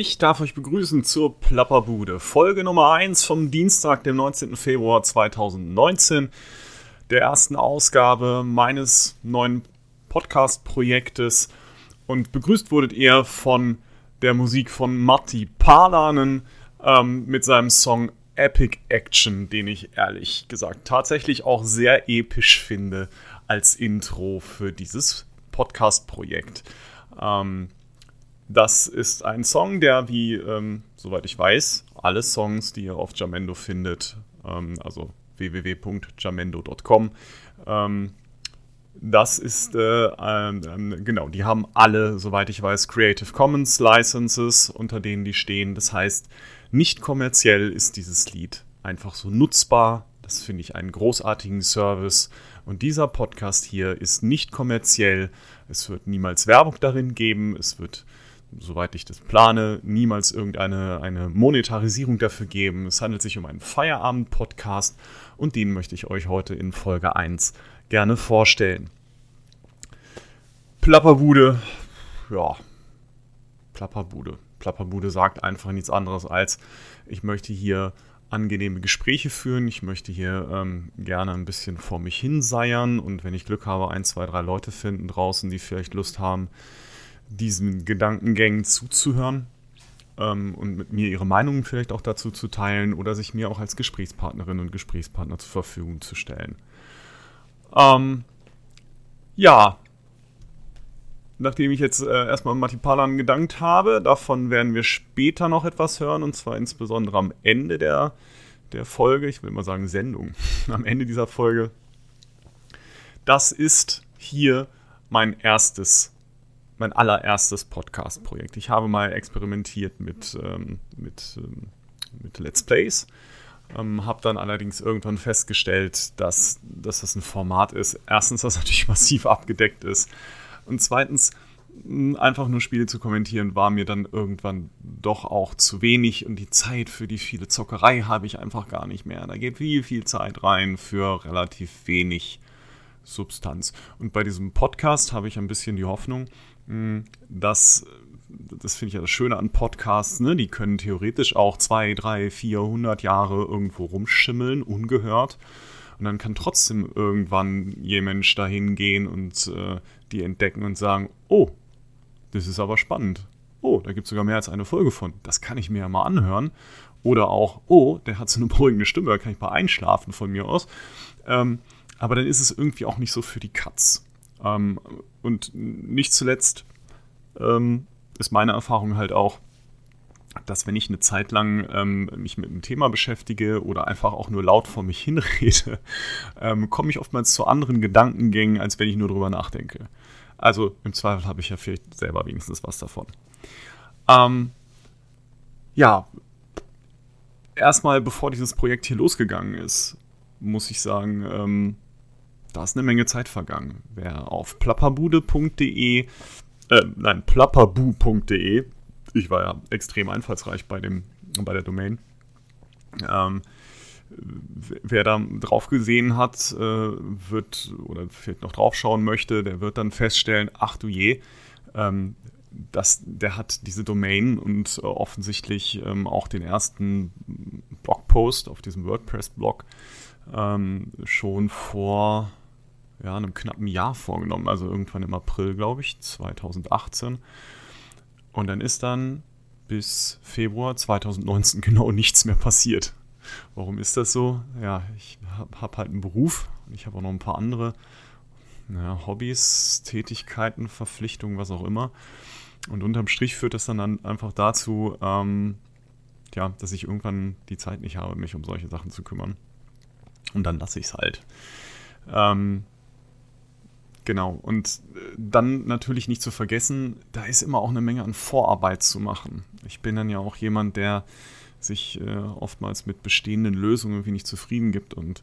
Ich darf euch begrüßen zur Plapperbude, Folge Nummer 1 vom Dienstag, dem 19. Februar 2019, der ersten Ausgabe meines neuen Podcast-Projektes. Und begrüßt wurdet ihr von der Musik von Matti Parlanen ähm, mit seinem Song Epic Action, den ich ehrlich gesagt tatsächlich auch sehr episch finde als Intro für dieses Podcast-Projekt. Ähm, das ist ein Song, der, wie, ähm, soweit ich weiß, alle Songs, die ihr auf Jamendo findet, ähm, also www.jamendo.com, ähm, das ist, äh, äh, genau, die haben alle, soweit ich weiß, Creative Commons Licenses, unter denen die stehen. Das heißt, nicht kommerziell ist dieses Lied einfach so nutzbar. Das finde ich einen großartigen Service. Und dieser Podcast hier ist nicht kommerziell. Es wird niemals Werbung darin geben. Es wird soweit ich das plane, niemals irgendeine eine Monetarisierung dafür geben. Es handelt sich um einen Feierabend-Podcast und den möchte ich euch heute in Folge 1 gerne vorstellen. Plapperbude, ja, Plapperbude. Plapperbude sagt einfach nichts anderes als, ich möchte hier angenehme Gespräche führen. Ich möchte hier ähm, gerne ein bisschen vor mich hin seiern und wenn ich Glück habe, ein, zwei, drei Leute finden draußen, die vielleicht Lust haben, diesen Gedankengängen zuzuhören ähm, und mit mir ihre Meinungen vielleicht auch dazu zu teilen oder sich mir auch als Gesprächspartnerin und Gesprächspartner zur Verfügung zu stellen. Ähm, ja, nachdem ich jetzt äh, erstmal Matti Palan gedankt habe, davon werden wir später noch etwas hören und zwar insbesondere am Ende der, der Folge, ich will mal sagen Sendung, am Ende dieser Folge. Das ist hier mein erstes mein allererstes Podcast-Projekt. Ich habe mal experimentiert mit, ähm, mit, ähm, mit Let's Plays. Ähm, habe dann allerdings irgendwann festgestellt, dass, dass das ein Format ist. Erstens, das natürlich massiv abgedeckt ist. Und zweitens, einfach nur Spiele zu kommentieren, war mir dann irgendwann doch auch zu wenig. Und die Zeit für die viele Zockerei habe ich einfach gar nicht mehr. Da geht viel, viel Zeit rein für relativ wenig Substanz. Und bei diesem Podcast habe ich ein bisschen die Hoffnung, dass das finde ich ja das Schöne an Podcasts, ne? die können theoretisch auch zwei, drei, vierhundert Jahre irgendwo rumschimmeln, ungehört. Und dann kann trotzdem irgendwann jemand dahin gehen und äh, die entdecken und sagen, oh, das ist aber spannend. Oh, da gibt es sogar mehr als eine Folge von. Das kann ich mir ja mal anhören. Oder auch, oh, der hat so eine beruhigende Stimme, da kann ich mal einschlafen von mir aus. Ähm, aber dann ist es irgendwie auch nicht so für die Katz. Ähm, und nicht zuletzt ähm, ist meine Erfahrung halt auch, dass wenn ich eine Zeit lang ähm, mich mit einem Thema beschäftige oder einfach auch nur laut vor mich hinrede, ähm, komme ich oftmals zu anderen Gedankengängen, als wenn ich nur drüber nachdenke. Also im Zweifel habe ich ja vielleicht selber wenigstens was davon. Ähm, ja, erstmal bevor dieses Projekt hier losgegangen ist, muss ich sagen, ähm, da ist eine Menge Zeit vergangen. Wer auf plapperbude.de, äh, nein, plapperbu.de, ich war ja extrem einfallsreich bei, dem, bei der Domain, ähm, wer da drauf gesehen hat, äh, wird oder vielleicht noch drauf schauen möchte, der wird dann feststellen, ach du je, ähm, das, der hat diese Domain und äh, offensichtlich ähm, auch den ersten Blogpost auf diesem WordPress-Blog ähm, schon vor ja, einem knappen Jahr vorgenommen, also irgendwann im April, glaube ich, 2018. Und dann ist dann bis Februar 2019 genau nichts mehr passiert. Warum ist das so? Ja, ich habe hab halt einen Beruf und ich habe auch noch ein paar andere ja, Hobbys, Tätigkeiten, Verpflichtungen, was auch immer. Und unterm Strich führt das dann einfach dazu, ähm, ja, dass ich irgendwann die Zeit nicht habe, mich um solche Sachen zu kümmern. Und dann lasse ich es halt. Ähm, Genau. Und äh, dann natürlich nicht zu vergessen, da ist immer auch eine Menge an Vorarbeit zu machen. Ich bin dann ja auch jemand, der sich äh, oftmals mit bestehenden Lösungen irgendwie nicht zufrieden gibt und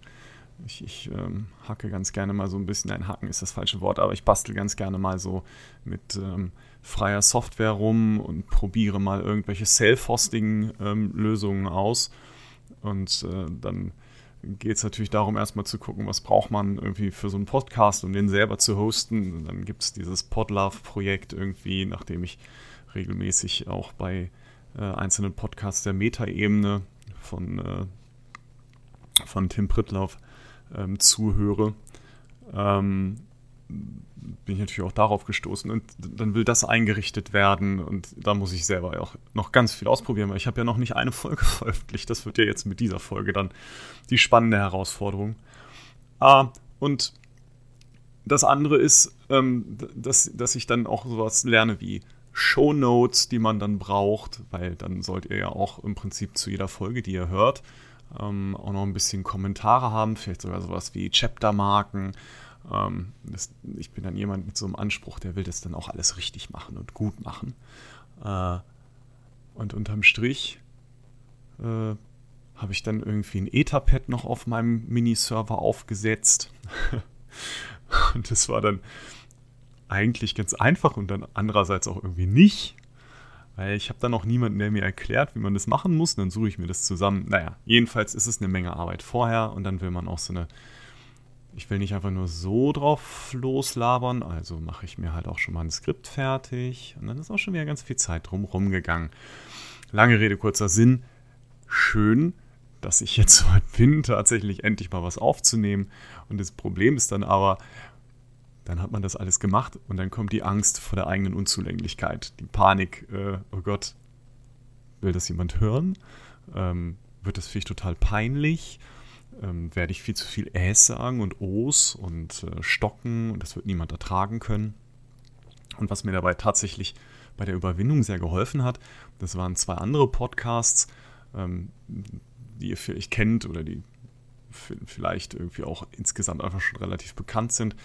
ich, ich ähm, hacke ganz gerne mal so ein bisschen, ein Hacken ist das falsche Wort, aber ich bastel ganz gerne mal so mit ähm, freier Software rum und probiere mal irgendwelche Self-Hosting-Lösungen ähm, aus und äh, dann geht es natürlich darum, erstmal zu gucken, was braucht man irgendwie für so einen Podcast, um den selber zu hosten. Und dann gibt es dieses Podlove-Projekt irgendwie, nachdem ich regelmäßig auch bei äh, einzelnen Podcasts der Metaebene von, äh, von Tim Prittlauf ähm, zuhöre, ähm, bin ich natürlich auch darauf gestoßen und dann will das eingerichtet werden und da muss ich selber auch noch ganz viel ausprobieren, weil ich habe ja noch nicht eine Folge veröffentlicht. Das wird ja jetzt mit dieser Folge dann die spannende Herausforderung. Ah, und das andere ist, ähm, dass, dass ich dann auch sowas lerne wie Show Notes, die man dann braucht, weil dann sollt ihr ja auch im Prinzip zu jeder Folge, die ihr hört, ähm, auch noch ein bisschen Kommentare haben, vielleicht sogar sowas wie Chaptermarken. Ähm, das, ich bin dann jemand mit so einem Anspruch, der will das dann auch alles richtig machen und gut machen. Äh, und unterm Strich äh, habe ich dann irgendwie ein Etherpad noch auf meinem Miniserver aufgesetzt. und das war dann eigentlich ganz einfach und dann andererseits auch irgendwie nicht. Weil ich habe dann auch niemanden, der mir erklärt, wie man das machen muss. Und dann suche ich mir das zusammen. Naja, jedenfalls ist es eine Menge Arbeit vorher und dann will man auch so eine. Ich will nicht einfach nur so drauf loslabern, also mache ich mir halt auch schon mal ein Skript fertig. Und dann ist auch schon wieder ganz viel Zeit drumherum gegangen. Lange Rede, kurzer Sinn. Schön, dass ich jetzt so bin, tatsächlich endlich mal was aufzunehmen. Und das Problem ist dann aber, dann hat man das alles gemacht und dann kommt die Angst vor der eigenen Unzulänglichkeit, die Panik, äh, oh Gott, will das jemand hören? Ähm, wird das vielleicht total peinlich? Ähm, werde ich viel zu viel Äs sagen und Os und äh, stocken und das wird niemand ertragen können? Und was mir dabei tatsächlich bei der Überwindung sehr geholfen hat, das waren zwei andere Podcasts, ähm, die ihr vielleicht kennt oder die vielleicht irgendwie auch insgesamt einfach schon relativ bekannt sind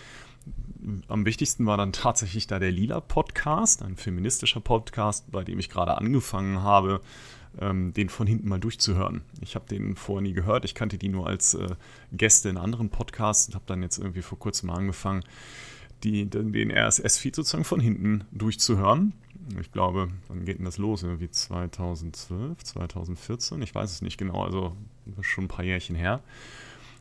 am wichtigsten war dann tatsächlich da der Lila Podcast, ein feministischer Podcast, bei dem ich gerade angefangen habe, ähm, den von hinten mal durchzuhören. Ich habe den vorher nie gehört, ich kannte die nur als äh, Gäste in anderen Podcasts und habe dann jetzt irgendwie vor kurzem angefangen, die, den RSS-Feed sozusagen von hinten durchzuhören. Ich glaube, wann geht denn das los? Irgendwie 2012, 2014? Ich weiß es nicht genau, also schon ein paar Jährchen her.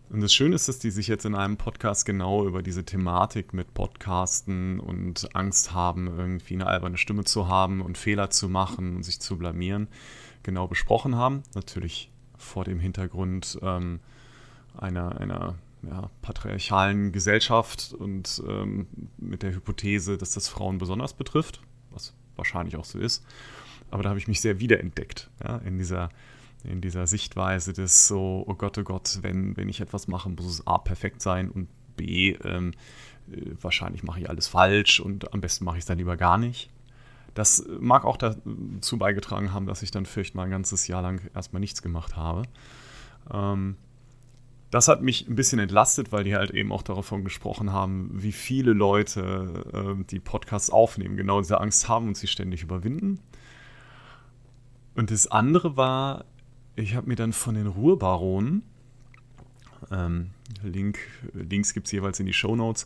Und das Schöne ist, dass die sich jetzt in einem Podcast genau über diese Thematik mit Podcasten und Angst haben, irgendwie eine alberne Stimme zu haben und Fehler zu machen und sich zu blamieren, genau besprochen haben. Natürlich vor dem Hintergrund ähm, einer, einer ja, patriarchalen Gesellschaft und ähm, mit der Hypothese, dass das Frauen besonders betrifft, was wahrscheinlich auch so ist. Aber da habe ich mich sehr wiederentdeckt ja, in dieser in dieser Sichtweise des so, oh Gott, oh Gott, wenn, wenn ich etwas mache, muss es A perfekt sein und B, ähm, äh, wahrscheinlich mache ich alles falsch und am besten mache ich es dann lieber gar nicht. Das mag auch dazu beigetragen haben, dass ich dann vielleicht mal ein ganzes Jahr lang erstmal nichts gemacht habe. Ähm, das hat mich ein bisschen entlastet, weil die halt eben auch davon gesprochen haben, wie viele Leute äh, die Podcasts aufnehmen, genau diese Angst haben und sie ständig überwinden. Und das andere war, ich habe mir dann von den Ruhrbaronen, ähm, Link, Links gibt es jeweils in die Show Notes,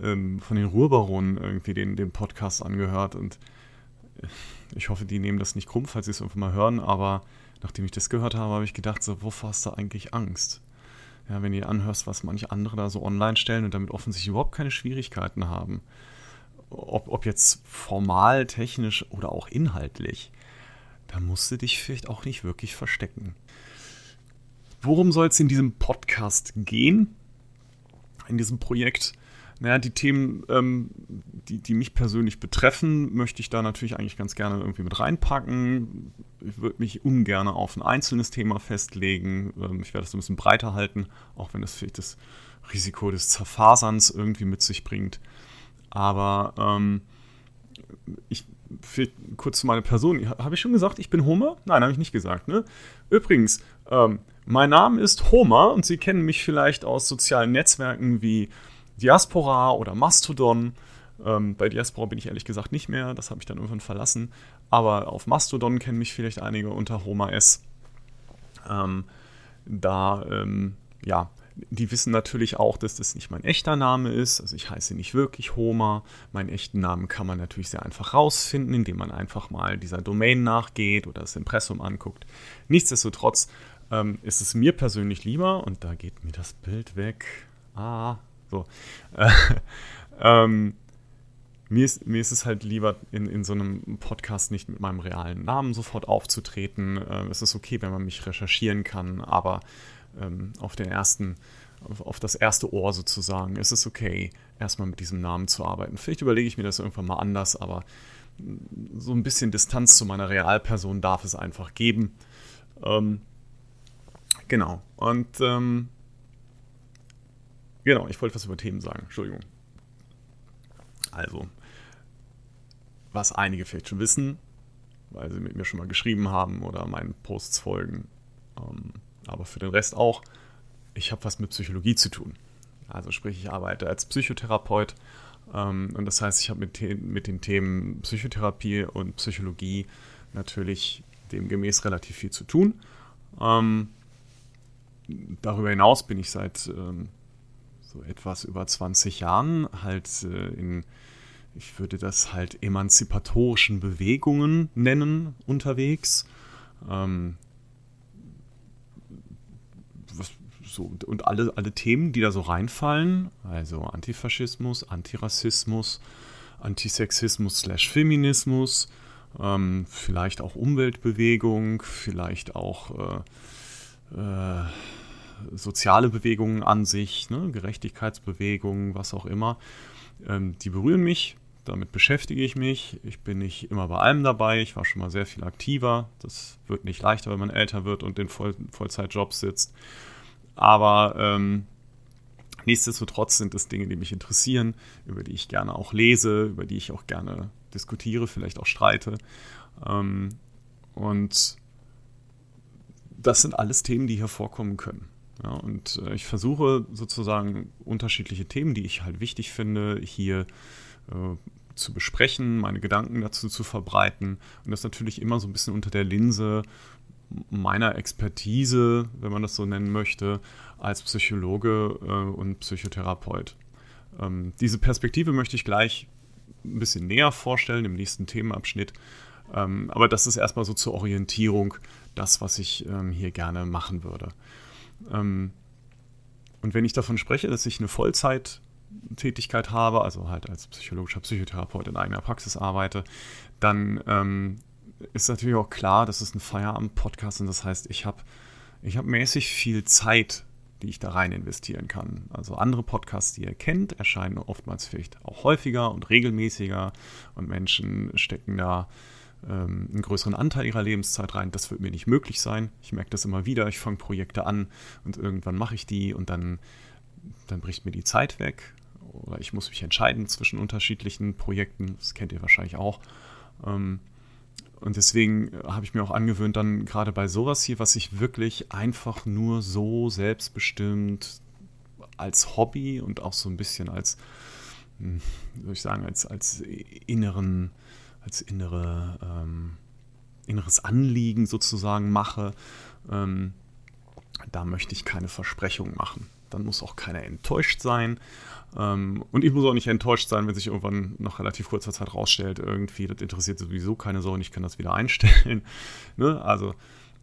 ähm, von den Ruhrbaronen irgendwie den, den Podcast angehört und ich hoffe, die nehmen das nicht krumm, falls sie es irgendwann mal hören, aber nachdem ich das gehört habe, habe ich gedacht, so, wovor hast du eigentlich Angst? Ja, wenn ihr anhörst, was manche andere da so online stellen und damit offensichtlich überhaupt keine Schwierigkeiten haben, ob, ob jetzt formal, technisch oder auch inhaltlich, da musst du dich vielleicht auch nicht wirklich verstecken. Worum soll es in diesem Podcast gehen? In diesem Projekt? Naja, die Themen, ähm, die, die mich persönlich betreffen, möchte ich da natürlich eigentlich ganz gerne irgendwie mit reinpacken. Ich würde mich ungern auf ein einzelnes Thema festlegen. Ähm, ich werde es ein bisschen breiter halten, auch wenn das vielleicht das Risiko des Zerfaserns irgendwie mit sich bringt. Aber ähm, ich kurz zu meiner Person. Habe ich schon gesagt, ich bin Homer? Nein, habe ich nicht gesagt. Ne? Übrigens, ähm, mein Name ist Homer und Sie kennen mich vielleicht aus sozialen Netzwerken wie Diaspora oder Mastodon. Ähm, bei Diaspora bin ich ehrlich gesagt nicht mehr, das habe ich dann irgendwann verlassen. Aber auf Mastodon kennen mich vielleicht einige unter Homer S. Ähm, da, ähm, ja, die wissen natürlich auch, dass das nicht mein echter Name ist. Also ich heiße nicht wirklich Homer. Meinen echten Namen kann man natürlich sehr einfach rausfinden, indem man einfach mal dieser Domain nachgeht oder das Impressum anguckt. Nichtsdestotrotz ähm, ist es mir persönlich lieber, und da geht mir das Bild weg. Ah, so. Äh, ähm, mir ist, mir ist es halt lieber, in, in so einem Podcast nicht mit meinem realen Namen sofort aufzutreten. Äh, es ist okay, wenn man mich recherchieren kann, aber ähm, auf den ersten, auf, auf, das erste Ohr sozusagen ist es okay, erstmal mit diesem Namen zu arbeiten. Vielleicht überlege ich mir das irgendwann mal anders, aber so ein bisschen Distanz zu meiner Realperson darf es einfach geben. Ähm, genau. Und ähm, genau, ich wollte was über Themen sagen. Entschuldigung. Also, was einige vielleicht schon wissen, weil sie mit mir schon mal geschrieben haben oder meinen Posts folgen. Ähm, aber für den Rest auch, ich habe was mit Psychologie zu tun. Also sprich, ich arbeite als Psychotherapeut ähm, und das heißt, ich habe mit, mit den Themen Psychotherapie und Psychologie natürlich demgemäß relativ viel zu tun. Ähm, darüber hinaus bin ich seit ähm, so etwas über 20 Jahren halt äh, in, ich würde das halt emanzipatorischen Bewegungen nennen, unterwegs. Ähm, so, und alle, alle Themen, die da so reinfallen, also Antifaschismus, Antirassismus, Antisexismus slash Feminismus, ähm, vielleicht auch Umweltbewegung, vielleicht auch äh, äh, soziale Bewegungen an sich, ne, Gerechtigkeitsbewegungen, was auch immer, ähm, die berühren mich. Damit beschäftige ich mich. Ich bin nicht immer bei allem dabei. Ich war schon mal sehr viel aktiver. Das wird nicht leichter, wenn man älter wird und in Voll Vollzeitjobs sitzt. Aber ähm, nichtsdestotrotz sind es Dinge, die mich interessieren, über die ich gerne auch lese, über die ich auch gerne diskutiere, vielleicht auch streite. Ähm, und das sind alles Themen, die hier vorkommen können. Ja, und äh, ich versuche sozusagen unterschiedliche Themen, die ich halt wichtig finde, hier äh, zu besprechen, meine Gedanken dazu zu verbreiten. Und das natürlich immer so ein bisschen unter der Linse meiner Expertise, wenn man das so nennen möchte, als Psychologe äh, und Psychotherapeut. Ähm, diese Perspektive möchte ich gleich ein bisschen näher vorstellen im nächsten Themenabschnitt. Ähm, aber das ist erstmal so zur Orientierung das, was ich ähm, hier gerne machen würde. Ähm, und wenn ich davon spreche, dass ich eine Vollzeittätigkeit habe, also halt als psychologischer Psychotherapeut in eigener Praxis arbeite, dann ähm, ist natürlich auch klar, das ist ein Feierabend-Podcast und das heißt, ich habe ich hab mäßig viel Zeit, die ich da rein investieren kann. Also andere Podcasts, die ihr kennt, erscheinen oftmals vielleicht auch häufiger und regelmäßiger und Menschen stecken da ähm, einen größeren Anteil ihrer Lebenszeit rein. Das wird mir nicht möglich sein. Ich merke das immer wieder. Ich fange Projekte an und irgendwann mache ich die und dann, dann bricht mir die Zeit weg. Oder ich muss mich entscheiden zwischen unterschiedlichen Projekten. Das kennt ihr wahrscheinlich auch. Ähm, und deswegen habe ich mir auch angewöhnt, dann gerade bei sowas hier, was ich wirklich einfach nur so selbstbestimmt als Hobby und auch so ein bisschen als, hm, soll ich sagen, als, als inneren, als innere, ähm, inneres Anliegen sozusagen mache, ähm, da möchte ich keine Versprechung machen. Dann muss auch keiner enttäuscht sein. Ähm, und ich muss auch nicht enttäuscht sein, wenn sich irgendwann nach relativ kurzer Zeit rausstellt, irgendwie, das interessiert sowieso keine und ich kann das wieder einstellen. ne? Also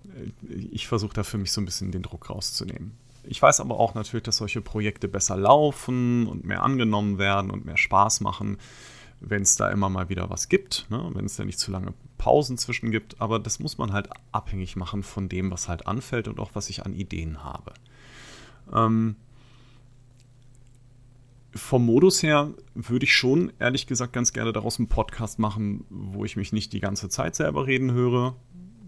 äh, ich versuche da für mich so ein bisschen den Druck rauszunehmen. Ich weiß aber auch natürlich, dass solche Projekte besser laufen und mehr angenommen werden und mehr Spaß machen, wenn es da immer mal wieder was gibt, ne? wenn es da nicht zu lange Pausen zwischen gibt. Aber das muss man halt abhängig machen von dem, was halt anfällt und auch was ich an Ideen habe. Ähm, vom Modus her würde ich schon, ehrlich gesagt, ganz gerne daraus einen Podcast machen, wo ich mich nicht die ganze Zeit selber reden höre.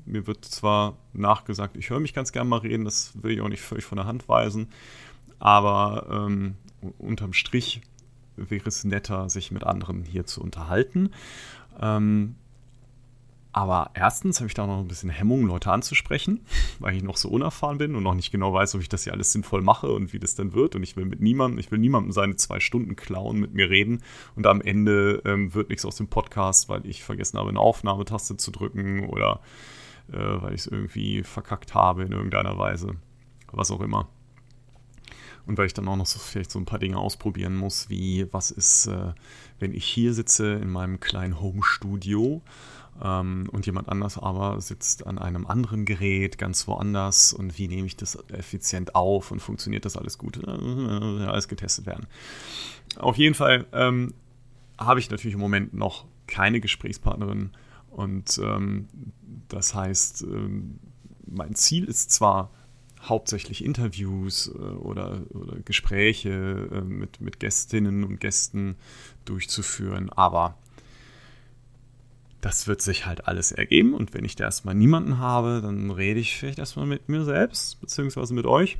Mir wird zwar nachgesagt, ich höre mich ganz gerne mal reden, das will ich auch nicht völlig von der Hand weisen, aber ähm, unterm Strich wäre es netter, sich mit anderen hier zu unterhalten. Ähm, aber erstens habe ich da noch ein bisschen Hemmung, Leute anzusprechen, weil ich noch so unerfahren bin und noch nicht genau weiß, ob ich das hier alles sinnvoll mache und wie das dann wird. Und ich will mit niemandem, ich will niemandem seine zwei Stunden klauen, mit mir reden. Und am Ende ähm, wird nichts aus dem Podcast, weil ich vergessen habe, eine Aufnahmetaste zu drücken oder äh, weil ich es irgendwie verkackt habe in irgendeiner Weise. Was auch immer. Und weil ich dann auch noch so vielleicht so ein paar Dinge ausprobieren muss, wie was ist, äh, wenn ich hier sitze in meinem kleinen Home-Studio ähm, und jemand anders aber sitzt an einem anderen Gerät ganz woanders und wie nehme ich das effizient auf und funktioniert das alles gut? Äh, alles getestet werden. Auf jeden Fall, ähm, habe ich natürlich im Moment noch keine Gesprächspartnerin. Und ähm, das heißt, ähm, mein Ziel ist zwar hauptsächlich Interviews äh, oder, oder, Gespräche äh, mit, mit Gästinnen und Gästen durchzuführen, aber das wird sich halt alles ergeben und wenn ich da erstmal niemanden habe, dann rede ich vielleicht erstmal mit mir selbst, beziehungsweise mit euch.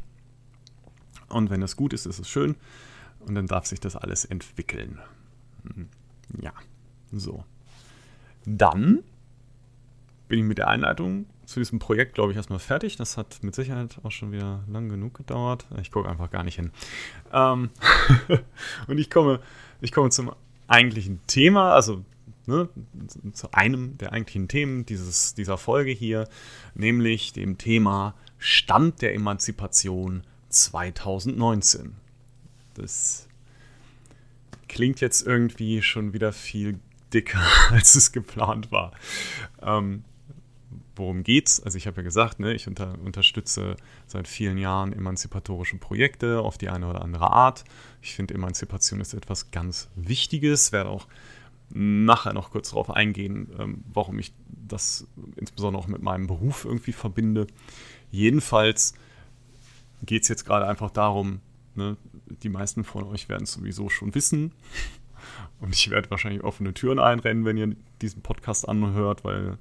Und wenn das gut ist, ist es schön und dann darf sich das alles entwickeln. Hm, ja, so. Dann bin ich mit der Einleitung zu diesem Projekt, glaube ich, erstmal fertig. Das hat mit Sicherheit auch schon wieder lang genug gedauert. Ich gucke einfach gar nicht hin. Ähm und ich komme, ich komme zum eigentlichen Thema, also ne, zu einem der eigentlichen Themen dieses, dieser Folge hier, nämlich dem Thema Stand der Emanzipation 2019. Das klingt jetzt irgendwie schon wieder viel dicker, als es geplant war. Ähm, worum geht's? Also ich habe ja gesagt, ne, ich unter, unterstütze seit vielen Jahren emanzipatorische Projekte auf die eine oder andere Art. Ich finde, Emanzipation ist etwas ganz Wichtiges. Werde auch nachher noch kurz darauf eingehen, ähm, warum ich das insbesondere auch mit meinem Beruf irgendwie verbinde. Jedenfalls geht es jetzt gerade einfach darum, ne, die meisten von euch werden es sowieso schon wissen. Und ich werde wahrscheinlich offene Türen einrennen, wenn ihr diesen Podcast anhört, weil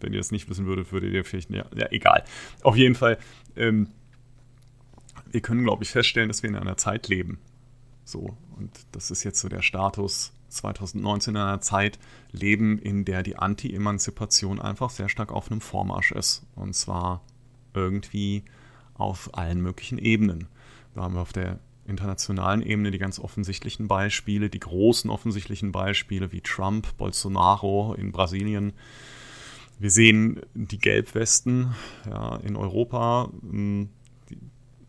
wenn ihr es nicht wissen würdet, würdet ihr vielleicht, ja, ja egal. Auf jeden Fall, ähm, wir können, glaube ich, feststellen, dass wir in einer Zeit leben. So, und das ist jetzt so der Status 2019 in einer Zeit leben, in der die Anti-Emanzipation einfach sehr stark auf einem Vormarsch ist. Und zwar irgendwie auf allen möglichen Ebenen. Da haben wir auf der internationalen Ebene die ganz offensichtlichen Beispiele, die großen offensichtlichen Beispiele wie Trump, Bolsonaro in Brasilien. Wir sehen die Gelbwesten ja, in Europa, hm, die,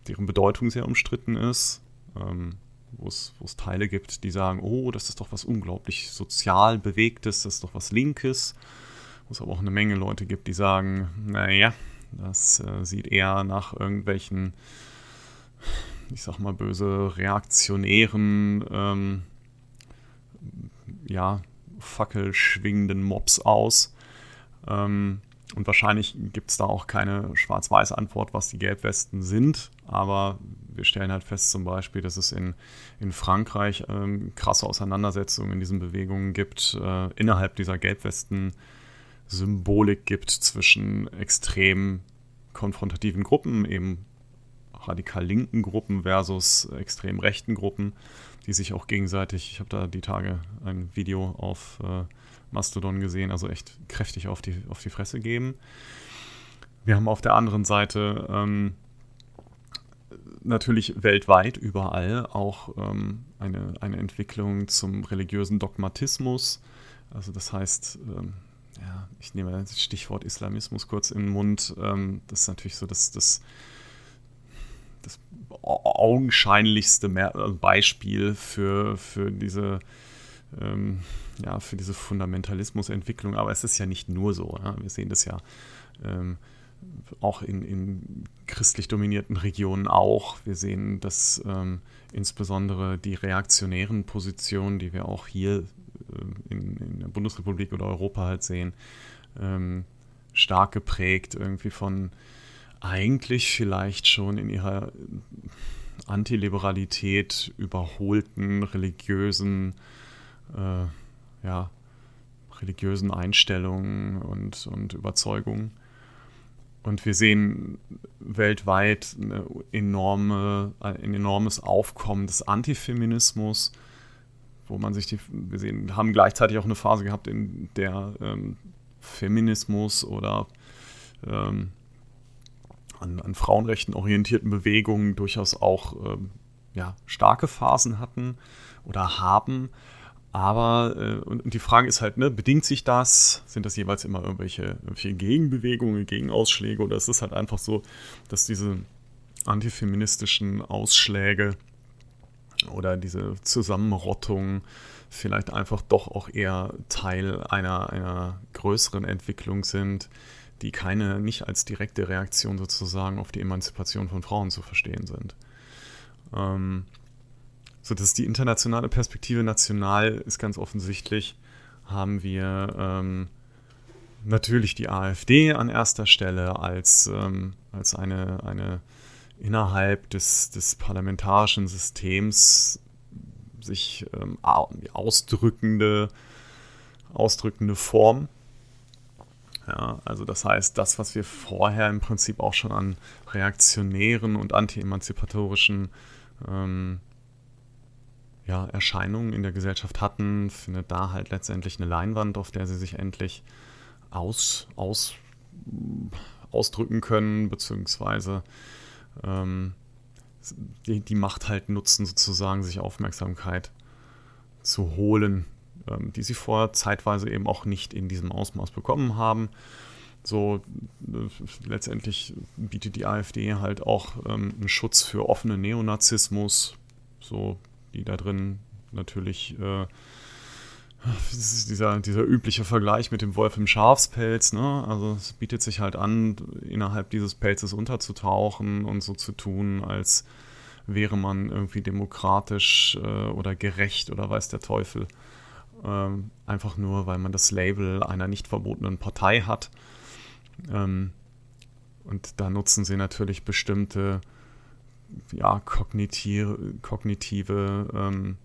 deren Bedeutung sehr umstritten ist. Ähm, wo es, wo es Teile gibt, die sagen, oh, das ist doch was unglaublich sozial bewegtes, das ist doch was Linkes. Wo es aber auch eine Menge Leute gibt, die sagen, naja, das äh, sieht eher nach irgendwelchen, ich sag mal böse, reaktionären, ähm, ja, fackelschwingenden Mobs aus. Ähm, und wahrscheinlich gibt es da auch keine schwarz-weiß Antwort, was die Gelbwesten sind. Aber wir stellen halt fest zum Beispiel, dass es in, in Frankreich ähm, krasse Auseinandersetzungen in diesen Bewegungen gibt, äh, innerhalb dieser Gelbwesten-Symbolik gibt zwischen extrem konfrontativen Gruppen, eben radikal linken Gruppen versus extrem rechten Gruppen, die sich auch gegenseitig, ich habe da die Tage ein Video auf äh, Mastodon gesehen, also echt kräftig auf die, auf die Fresse geben. Wir haben auf der anderen Seite ähm, natürlich weltweit überall auch ähm, eine, eine Entwicklung zum religiösen Dogmatismus. Also das heißt, ähm, ja, ich nehme das Stichwort Islamismus kurz in den Mund. Ähm, das ist natürlich so das, das, das augenscheinlichste Beispiel für, für diese ähm, ja, für diese Fundamentalismusentwicklung, aber es ist ja nicht nur so. Ja? Wir sehen das ja ähm, auch in, in, christlich dominierten Regionen auch. Wir sehen, dass ähm, insbesondere die reaktionären Positionen, die wir auch hier äh, in, in, der Bundesrepublik oder Europa halt sehen, ähm, stark geprägt irgendwie von eigentlich vielleicht schon in ihrer Antiliberalität überholten religiösen äh, ja, religiösen Einstellungen und, und Überzeugungen. Und wir sehen weltweit eine enorme, ein enormes Aufkommen des Antifeminismus, wo man sich die, wir sehen, haben gleichzeitig auch eine Phase gehabt, in der ähm, Feminismus oder ähm, an, an, Frauenrechten orientierten Bewegungen durchaus auch ähm, ja, starke Phasen hatten oder haben. Aber, äh, und, und, die Frage ist halt, ne, bedingt sich das? Sind das jeweils immer irgendwelche, irgendwelche Gegenbewegungen, Gegenausschläge? Oder ist es halt einfach so, dass diese antifeministischen Ausschläge oder diese Zusammenrottung vielleicht einfach doch auch eher Teil einer, einer größeren Entwicklung sind, die keine, nicht als direkte Reaktion sozusagen auf die Emanzipation von Frauen zu verstehen sind. Ähm, So, das ist die internationale Perspektive. National ist ganz offensichtlich, haben wir ähm, natürlich die AfD an erster Stelle als, ähm, als eine, eine innerhalb des, des parlamentarischen Systems sich ähm, ausdrückende, ausdrückende Form. Ja, also das heißt, das, was wir vorher im Prinzip auch schon an reaktionären und anti-emanzipatorischen ähm, ja, Erscheinungen in der Gesellschaft hatten, findet da halt letztendlich eine Leinwand, auf der sie sich endlich aus, aus, ausdrücken können, beziehungsweise ähm, die, die Macht halt nutzen, sozusagen sich Aufmerksamkeit zu holen, ähm, die sie vorher zeitweise eben auch nicht in diesem Ausmaß bekommen haben. So äh, letztendlich bietet die AfD halt auch ähm, einen Schutz für offenen Neonazismus, so die da drin natürlich äh, dieser, dieser übliche Vergleich mit dem Wolf im Schafspelz, ne? Also es bietet sich halt an, innerhalb dieses Pelzes unterzutauchen und so zu tun, als wäre man irgendwie demokratisch äh, oder gerecht oder weiß der Teufel. Ähm, einfach nur, weil man das Label einer nicht verbotenen Partei hat. Ähm, und da nutzen sie natürlich bestimmte ja, kognitive, kognitive ähm,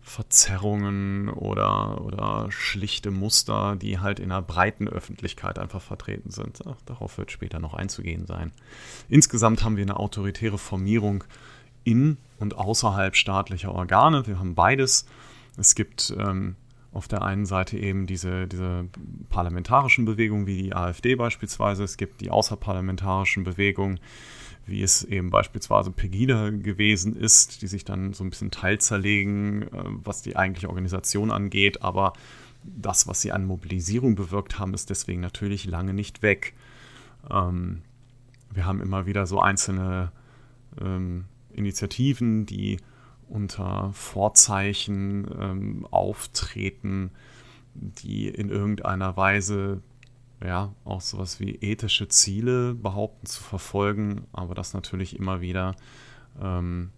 Verzerrungen oder, oder schlichte Muster, die halt in einer breiten Öffentlichkeit einfach vertreten sind. Ach, darauf wird später noch einzugehen sein. Insgesamt haben wir eine autoritäre Formierung in und außerhalb staatlicher Organe. Wir haben beides. Es gibt ähm, auf der einen Seite eben diese, diese parlamentarischen Bewegungen wie die AfD beispielsweise. Es gibt die außerparlamentarischen Bewegungen wie es eben beispielsweise Pegida gewesen ist, die sich dann so ein bisschen teilzerlegen, äh, was die eigentliche Organisation angeht. Aber das, was sie an Mobilisierung bewirkt haben, ist deswegen natürlich lange nicht weg. Ähm, wir haben immer wieder so einzelne ähm, Initiativen, die unter Vorzeichen ähm, auftreten, die in irgendeiner Weise ja, auch sowas wie ethische Ziele behaupten zu verfolgen, aber das natürlich immer wieder ähm,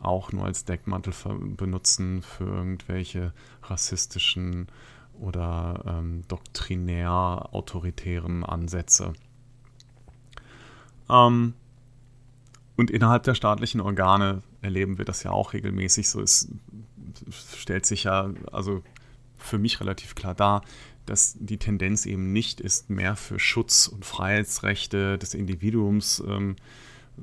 auch nur als Deckmantel benutzen für irgendwelche rassistischen oder ähm, doktrinär autoritären Ansätze. Ähm, und innerhalb der staatlichen Organe erleben wir das ja auch regelmäßig. So es stellt sich ja also für mich relativ klar dar, dass die Tendenz eben nicht ist, mehr für Schutz und Freiheitsrechte des Individuums ähm,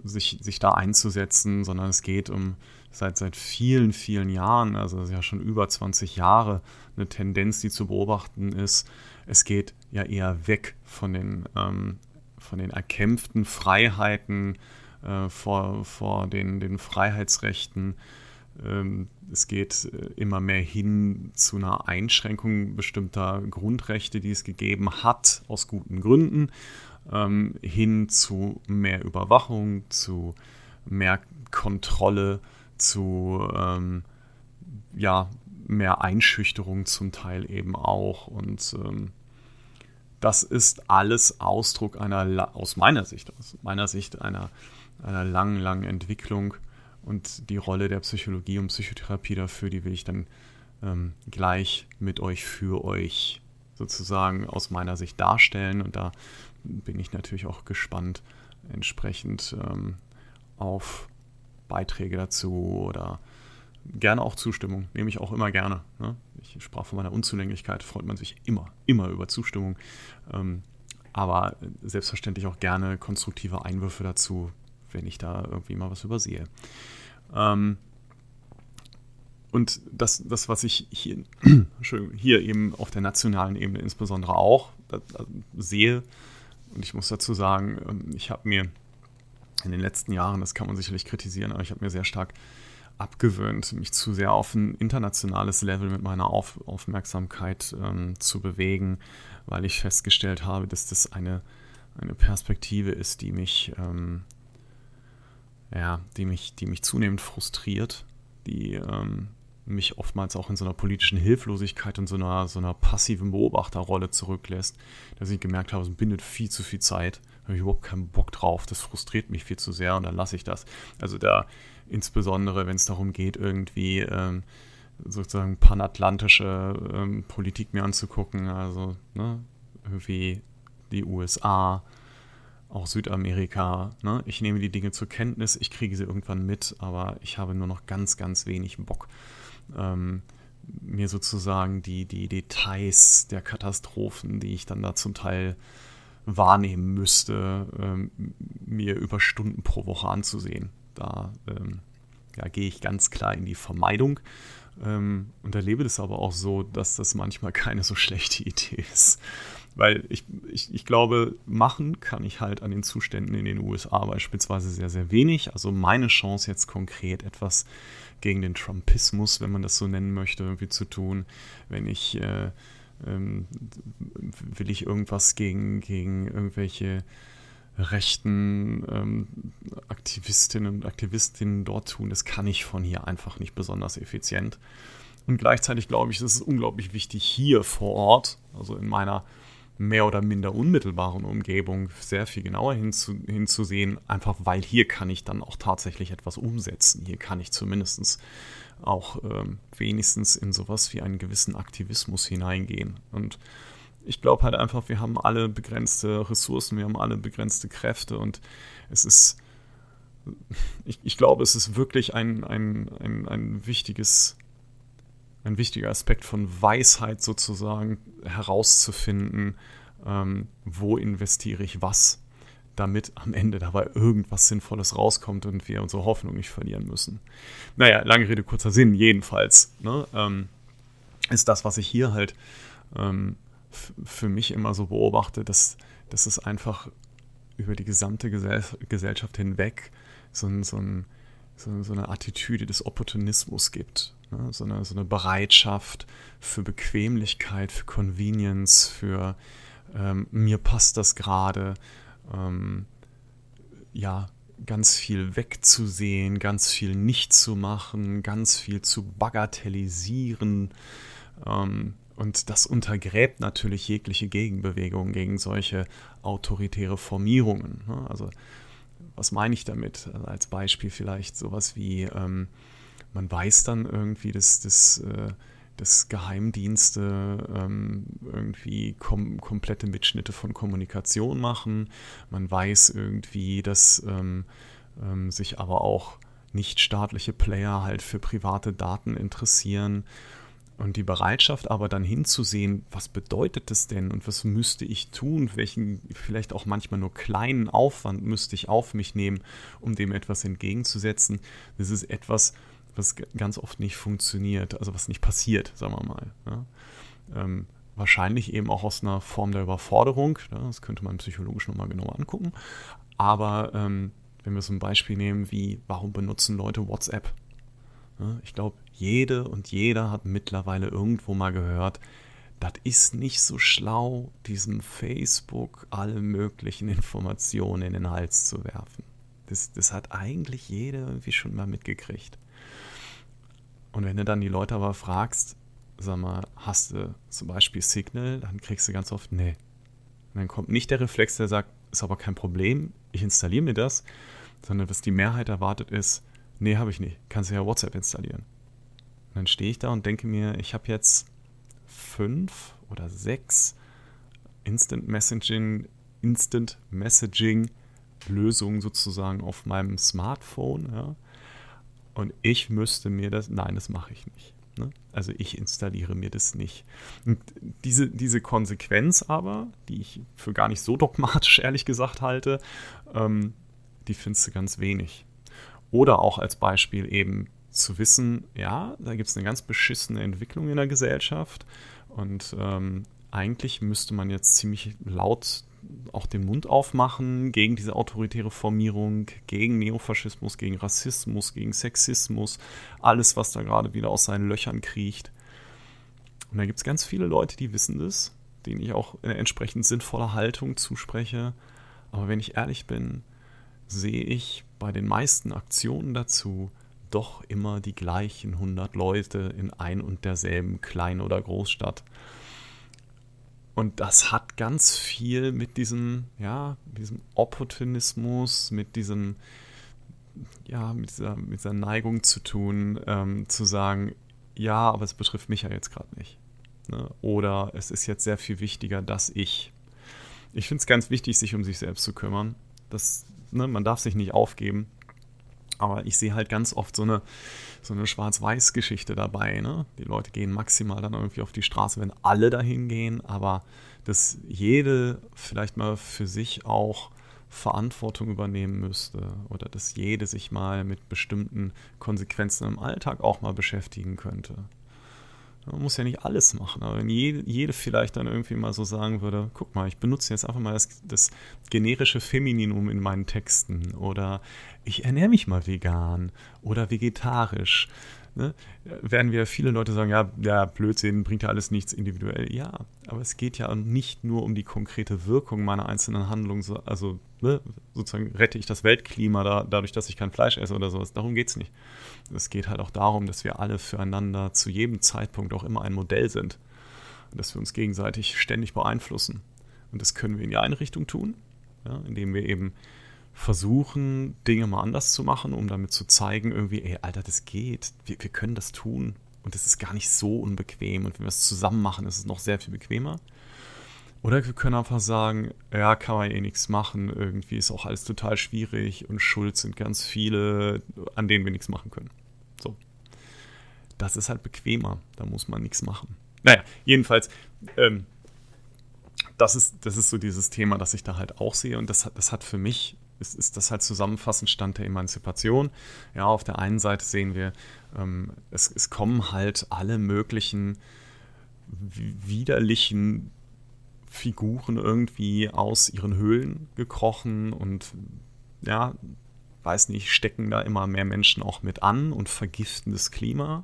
sich, sich da einzusetzen, sondern es geht um seit, seit vielen, vielen Jahren, also ja schon über 20 Jahre, eine Tendenz, die zu beobachten ist. Es geht ja eher weg von den, ähm, von den erkämpften Freiheiten, äh, vor, vor den, den Freiheitsrechten es geht äh, immer mehr hin zu einer Einschränkung bestimmter Grundrechte, die es gegeben hat, aus guten Gründen, ähm, hin zu mehr Überwachung, zu mehr Kontrolle, zu ähm, ja, mehr Einschüchterung zum Teil eben auch. Und das ist alles Ausdruck einer, aus meiner Sicht, aus meiner Sicht einer, einer langen, langen Entwicklung und die Rolle der Psychologie und Psychotherapie dafür, die will ich dann ähm, gleich mit euch für euch sozusagen aus meiner Sicht darstellen. Und da bin ich natürlich auch gespannt entsprechend ähm, auf Beiträge dazu oder gerne auch Zustimmung. Nehme ich auch immer gerne. Ne? Ich sprach von meiner Unzulänglichkeit, freut man sich immer, immer über Zustimmung. Ähm, aber selbstverständlich auch gerne konstruktive Einwürfe dazu, wenn ich da irgendwie mal was übersehe. Ähm, und das, das, was ich hier, hier eben auf der nationalen Ebene insbesondere auch sehe, und ich muss dazu sagen, ähm, ich habe mir in den letzten Jahren, das kann man sicherlich kritisieren, aber ich habe mir sehr stark abgewöhnt, mich zu sehr auf ein internationales Level mit meiner auf Aufmerksamkeit ähm, zu bewegen, weil ich festgestellt habe, dass das eine, eine Perspektive ist, die mich ähm, ja, die mich, die mich zunehmend frustriert, die, ähm, mich oftmals auch in so einer politischen Hilflosigkeit und so einer, so einer passiven Beobachterrolle zurücklässt, dass ich gemerkt habe, es bindet viel zu viel Zeit, habe ich überhaupt keinen Bock drauf, das frustriert mich viel zu sehr und dann lasse ich das. Also da insbesondere, wenn es darum geht, irgendwie ähm, sozusagen panatlantische ähm, Politik mir anzugucken, also ne, irgendwie die USA, auch Südamerika. Ne? Ich nehme die Dinge zur Kenntnis, ich kriege sie irgendwann mit, aber ich habe nur noch ganz, ganz wenig Bock, ähm, mir sozusagen die, die Details der Katastrophen, die ich dann da zum Teil wahrnehmen müsste, ähm, mir über Stunden pro Woche anzusehen. Da ähm, ja, gehe ich ganz klar in die Vermeidung ähm, und erlebe das aber auch so, dass das manchmal keine so schlechte Idee ist. Weil ich, ich, ich glaube, machen kann ich halt an den Zuständen in den USA beispielsweise sehr, sehr wenig. Also meine Chance jetzt konkret etwas gegen den Trumpismus, wenn man das so nennen möchte, irgendwie zu tun, wenn ich äh, ähm, will ich irgendwas gegen, gegen irgendwelche rechten ähm, Aktivistinnen und Aktivistinnen dort tun. Das kann ich von hier einfach nicht besonders effizient. Und gleichzeitig glaube ich, es ist unglaublich wichtig, hier vor Ort, also in meiner mehr oder minder unmittelbaren Umgebung sehr viel genauer hinzu, hinzusehen, einfach weil hier kann ich dann auch tatsächlich etwas umsetzen. Hier kann ich zumindest auch ähm, wenigstens in sowas wie einen gewissen Aktivismus hineingehen. Und ich glaube halt einfach, wir haben alle begrenzte Ressourcen, wir haben alle begrenzte Kräfte und es ist, ich, ich glaube, es ist wirklich ein, ein, ein, ein wichtiges, ein wichtiger Aspekt von Weisheit sozusagen herauszufinden, ähm, wo investiere ich was, damit am Ende dabei irgendwas Sinnvolles rauskommt und wir unsere Hoffnung nicht verlieren müssen. Naja, lange Rede, kurzer Sinn, jedenfalls ne, ähm, ist das, was ich hier halt ähm, für mich immer so beobachte, dass, dass es einfach über die gesamte Gesell Gesellschaft hinweg so, ein, so, ein, so, so, eine Attitüde des Opportunismus gibt. Ne? So, eine, so eine Bereitschaft für Bequemlichkeit, für Convenience, für ähm, mir passt das gerade. Ähm, ja, ganz viel wegzusehen, ganz viel nicht zu machen, ganz viel zu bagatellisieren. Ähm, und das untergräbt natürlich jegliche Gegenbewegung gegen solche autoritäre Formierungen. Ne? Also was meine ich damit? Also als Beispiel vielleicht sowas wie, ähm, man weiß dann irgendwie, dass, dass, äh, dass Geheimdienste ähm, irgendwie kom komplette Mitschnitte von Kommunikation machen. Man weiß irgendwie, dass ähm, ähm sich aber auch nichtstaatliche Player halt für private Daten interessieren und die Bereitschaft aber dann hinzusehen, was bedeutet das denn und was müsste ich tun, welchen vielleicht auch manchmal nur kleinen Aufwand müsste ich auf mich nehmen, um dem etwas entgegenzusetzen, das ist etwas, was ganz oft nicht funktioniert, also was nicht passiert, sagen wir mal. Ja. Ähm, wahrscheinlich eben auch aus einer Form der Überforderung, ja, das könnte man psychologisch nochmal genauer angucken, aber ähm, wenn wir so ein Beispiel nehmen wie, warum benutzen Leute WhatsApp? Ja, ich glaube, jede und jeder hat mittlerweile irgendwo mal gehört, das ist nicht so schlau, diesem Facebook alle möglichen Informationen in den Hals zu werfen. Das, das hat eigentlich jeder irgendwie schon mal mitgekriegt. Und wenn du dann die Leute aber fragst, sag mal, hast du zum Beispiel Signal, dann kriegst du ganz oft, nee. Und dann kommt nicht der Reflex, der sagt, ist aber kein Problem, ich installiere mir das, sondern was die Mehrheit erwartet ist, nee, habe ich nicht, kannst du ja WhatsApp installieren. Und dann stehe ich da und denke mir, ich habe jetzt fünf oder sechs Instant Messaging, Instant Messaging Lösungen sozusagen auf meinem Smartphone. Ja? Und ich müsste mir das, nein, das mache ich nicht. Ne? Also ich installiere mir das nicht. Und diese, diese Konsequenz aber, die ich für gar nicht so dogmatisch ehrlich gesagt halte, ähm, die findest du ganz wenig. Oder auch als Beispiel eben zu wissen, ja, da gibt es eine ganz beschissene Entwicklung in der Gesellschaft und ähm, eigentlich müsste man jetzt ziemlich laut auch den Mund aufmachen gegen diese autoritäre Formierung, gegen Neofaschismus, gegen Rassismus, gegen Sexismus, alles, was da gerade wieder aus seinen Löchern kriecht. Und da gibt es ganz viele Leute, die wissen das, denen ich auch eine entsprechend sinnvolle Haltung zuspreche. Aber wenn ich ehrlich bin, sehe ich bei den meisten Aktionen dazu, doch immer die gleichen 100 Leute in ein und derselben Klein- oder Großstadt. Und das hat ganz viel mit diesem, ja, diesem Opportunismus, mit diesem, ja, mit dieser, mit dieser Neigung zu tun, ähm, zu sagen, ja, aber es betrifft mich ja jetzt gerade nicht. Ne? Oder es ist jetzt sehr viel wichtiger, dass ich. Ich finde es ganz wichtig, sich um sich selbst zu kümmern. Das, ne, man darf sich nicht aufgeben. Aber ich sehe halt ganz oft so eine, so eine Schwarz-Weiß-Geschichte dabei. Ne? Die Leute gehen maximal dann irgendwie auf die Straße, wenn alle dahin gehen, aber dass jede vielleicht mal für sich auch Verantwortung übernehmen müsste oder dass jede sich mal mit bestimmten Konsequenzen im Alltag auch mal beschäftigen könnte. Man muss ja nicht alles machen, aber wenn jede, jede, vielleicht dann irgendwie mal so sagen würde, guck mal, ich benutze jetzt einfach mal das, das generische Femininum in meinen Texten oder ich ernähre mich mal vegan oder vegetarisch ne, werden wir viele Leute sagen, ja, ja, Blödsinn, bringt ja alles nichts individuell. Ja, aber es geht ja nicht nur um die konkrete Wirkung meiner einzelnen Handlungen, also ne, sozusagen rette ich das Weltklima da, dadurch, dass ich kein Fleisch esse oder sowas. Darum geht es nicht. Es geht halt auch darum, dass wir alle füreinander zu jedem Zeitpunkt auch immer ein Modell sind. Und dass wir uns gegenseitig ständig beeinflussen. Und das können wir in die eine Richtung tun, ja, indem wir eben versuchen, Dinge mal anders zu machen, um damit zu zeigen, irgendwie, ey, Alter, das geht. Wir, wir können das tun. Und es ist gar nicht so unbequem. Und wenn wir es zusammen machen, ist es noch sehr viel bequemer. Oder wir können einfach sagen, ja, kann man eh nichts machen. Irgendwie ist auch alles total schwierig und schuld sind ganz viele, an denen wir nichts machen können. So. Das ist halt bequemer. Da muss man nichts machen. Naja, jedenfalls, ähm, das ist, das ist so dieses Thema, das ich da halt auch sehe. Und das hat, das hat für mich ist, ist das halt zusammenfassend Stand der Emanzipation. Ja, auf der einen Seite sehen wir, ähm, es, es kommen halt alle möglichen widerlichen Figuren irgendwie aus ihren Höhlen gekrochen und ja, weiß nicht, stecken da immer mehr Menschen auch mit an und vergiften das Klima.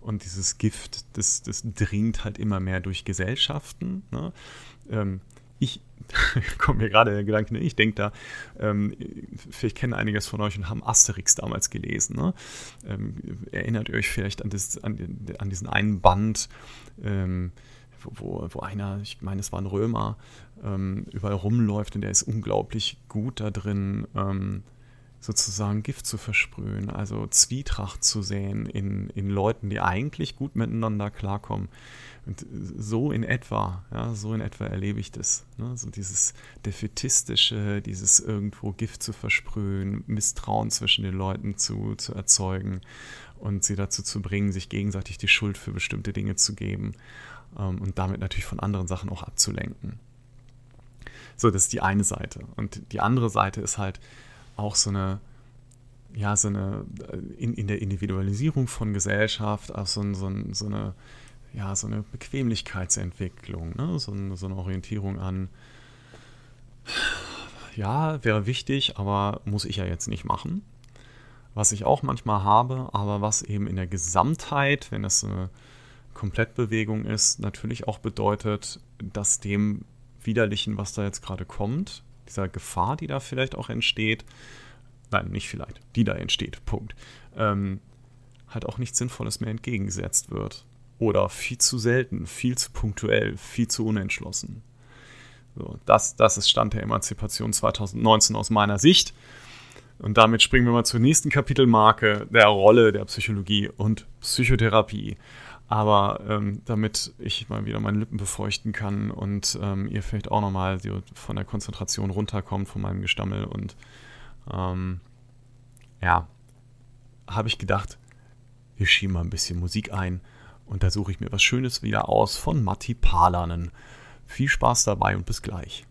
Und dieses Gift, das, das dringt halt immer mehr durch Gesellschaften. Ne? Ähm, ich kommt mir gerade der Gedanke, ich denke da, ähm, vielleicht kennen einiges von euch und haben Asterix damals gelesen. Ne? Ähm, erinnert ihr euch vielleicht an, das, an, an diesen einen Band, ähm, wo, wo einer, ich meine, es war ein Römer, ähm, überall rumläuft und der ist unglaublich gut da drin, ähm, sozusagen Gift zu versprühen, also Zwietracht zu sehen in, in Leuten, die eigentlich gut miteinander klarkommen. Und so in etwa, ja, so in etwa erlebe ich das. Ne? So dieses Defetistische, dieses irgendwo Gift zu versprühen, Misstrauen zwischen den Leuten zu, zu erzeugen und sie dazu zu bringen, sich gegenseitig die Schuld für bestimmte Dinge zu geben und damit natürlich von anderen Sachen auch abzulenken. So, das ist die eine Seite. Und die andere Seite ist halt auch so eine, ja, so eine, äh, in, in der Individualisierung von Gesellschaft, auch so, so, so eine ja, so eine Bequemlichkeitsentwicklung, ne? so, so eine Orientierung an, ja, wäre wichtig, aber muss ich ja jetzt nicht machen. Was ich auch manchmal habe, aber was eben in der Gesamtheit, wenn es eine Komplettbewegung ist, natürlich auch bedeutet, dass dem Widerlichen, was da jetzt gerade kommt, dieser Gefahr, die da vielleicht auch entsteht, nein, nicht vielleicht, die da entsteht, Punkt, ähm, halt auch nichts Sinnvolles mehr entgegengesetzt wird. Oder viel zu selten, viel zu punktuell, viel zu unentschlossen. So, das, das ist Stand der Emanzipation 2019 aus meiner Sicht. Und damit springen wir mal zur nächsten Kapitelmarke der Rolle der Psychologie und Psychotherapie. Aber ähm, damit ich mal wieder meine Lippen befeuchten kann und ähm, ihr vielleicht auch nochmal von der Konzentration runterkommt, von meinem Gestammel und ähm, ja, habe ich gedacht, wir schieben mal ein bisschen Musik ein und da suche ich mir was Schönes wieder aus von Matti Palanen. Viel Spaß dabei und bis gleich.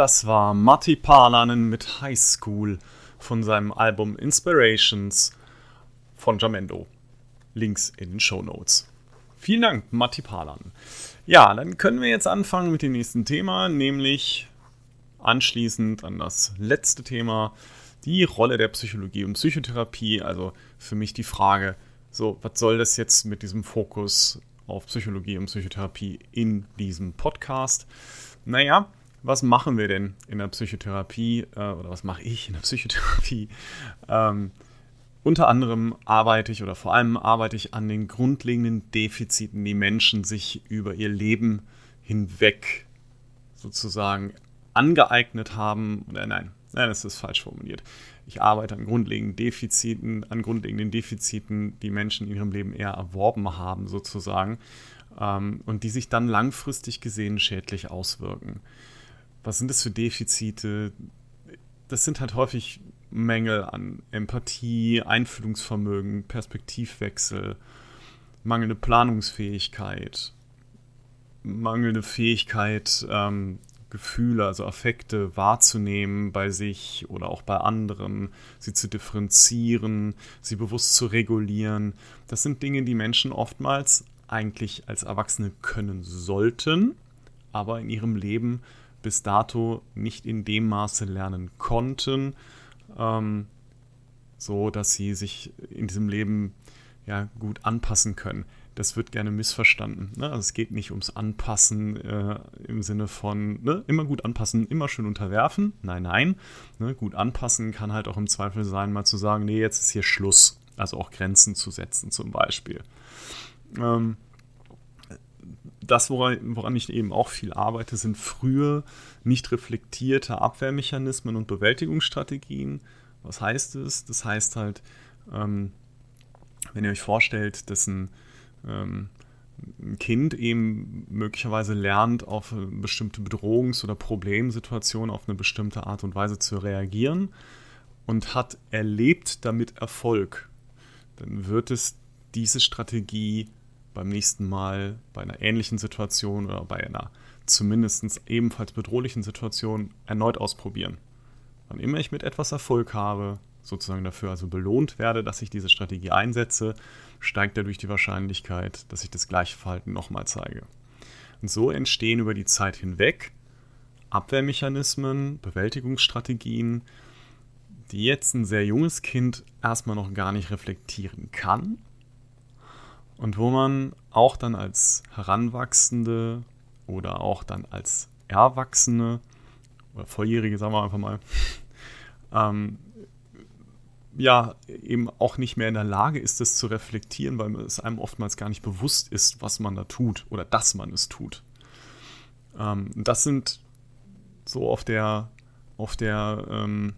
Das war Matti Parlanen mit High School von seinem Album Inspirations von Jamendo. Links in den Show Notes. Vielen Dank, Matti Parlanen. Ja, dann können wir jetzt anfangen mit dem nächsten Thema, nämlich anschließend an das letzte Thema, die Rolle der Psychologie und Psychotherapie. Also für mich die Frage, so, was soll das jetzt mit diesem Fokus auf Psychologie und Psychotherapie in diesem Podcast? Naja, was machen wir denn in der Psychotherapie äh, oder was mache ich in der Psychotherapie? Ähm, unter anderem arbeite ich oder vor allem arbeite ich an den grundlegenden Defiziten, die Menschen sich über ihr Leben hinweg sozusagen angeeignet haben. Oder nein, nein, das ist falsch formuliert. Ich arbeite an grundlegenden Defiziten, an grundlegenden Defiziten, die Menschen in ihrem Leben eher erworben haben, sozusagen, ähm, und die sich dann langfristig gesehen schädlich auswirken. Was sind das für Defizite? Das sind halt häufig Mängel an Empathie, Einfühlungsvermögen, Perspektivwechsel, mangelnde Planungsfähigkeit, mangelnde Fähigkeit, ähm, Gefühle, also Affekte wahrzunehmen bei sich oder auch bei anderen, sie zu differenzieren, sie bewusst zu regulieren. Das sind Dinge, die Menschen oftmals eigentlich als Erwachsene können sollten, aber in ihrem Leben bis dato nicht in dem Maße lernen konnten, ähm, so dass sie sich in diesem Leben ja gut anpassen können. Das wird gerne missverstanden. Ne? Also es geht nicht ums Anpassen äh, im Sinne von ne? immer gut anpassen, immer schön unterwerfen. Nein, nein. Ne? Gut anpassen kann halt auch im Zweifel sein, mal zu sagen, nee, jetzt ist hier Schluss. Also auch Grenzen zu setzen zum Beispiel. Ähm, das, woran, woran ich eben auch viel arbeite, sind frühe, nicht reflektierte Abwehrmechanismen und Bewältigungsstrategien. Was heißt es? Das heißt halt, ähm, wenn ihr euch vorstellt, dass ein, ähm, ein Kind eben möglicherweise lernt, auf bestimmte Bedrohungs- oder Problemsituation auf eine bestimmte Art und Weise zu reagieren und hat erlebt damit Erfolg, dann wird es diese Strategie beim nächsten Mal bei einer ähnlichen Situation oder bei einer zumindest ebenfalls bedrohlichen Situation erneut ausprobieren. Wann immer ich mit etwas Erfolg habe, sozusagen dafür also belohnt werde, dass ich diese Strategie einsetze, steigt dadurch die Wahrscheinlichkeit, dass ich das gleiche Verhalten nochmal zeige. Und so entstehen über die Zeit hinweg Abwehrmechanismen, Bewältigungsstrategien, die jetzt ein sehr junges Kind erstmal noch gar nicht reflektieren kann, und wo man auch dann als Heranwachsende oder auch dann als Erwachsene oder Volljährige, sagen wir einfach mal, ähm, ja, eben auch nicht mehr in der Lage ist, das zu reflektieren, weil es einem oftmals gar nicht bewusst ist, was man da tut oder dass man es tut. Ähm, das sind so auf der, auf der ähm,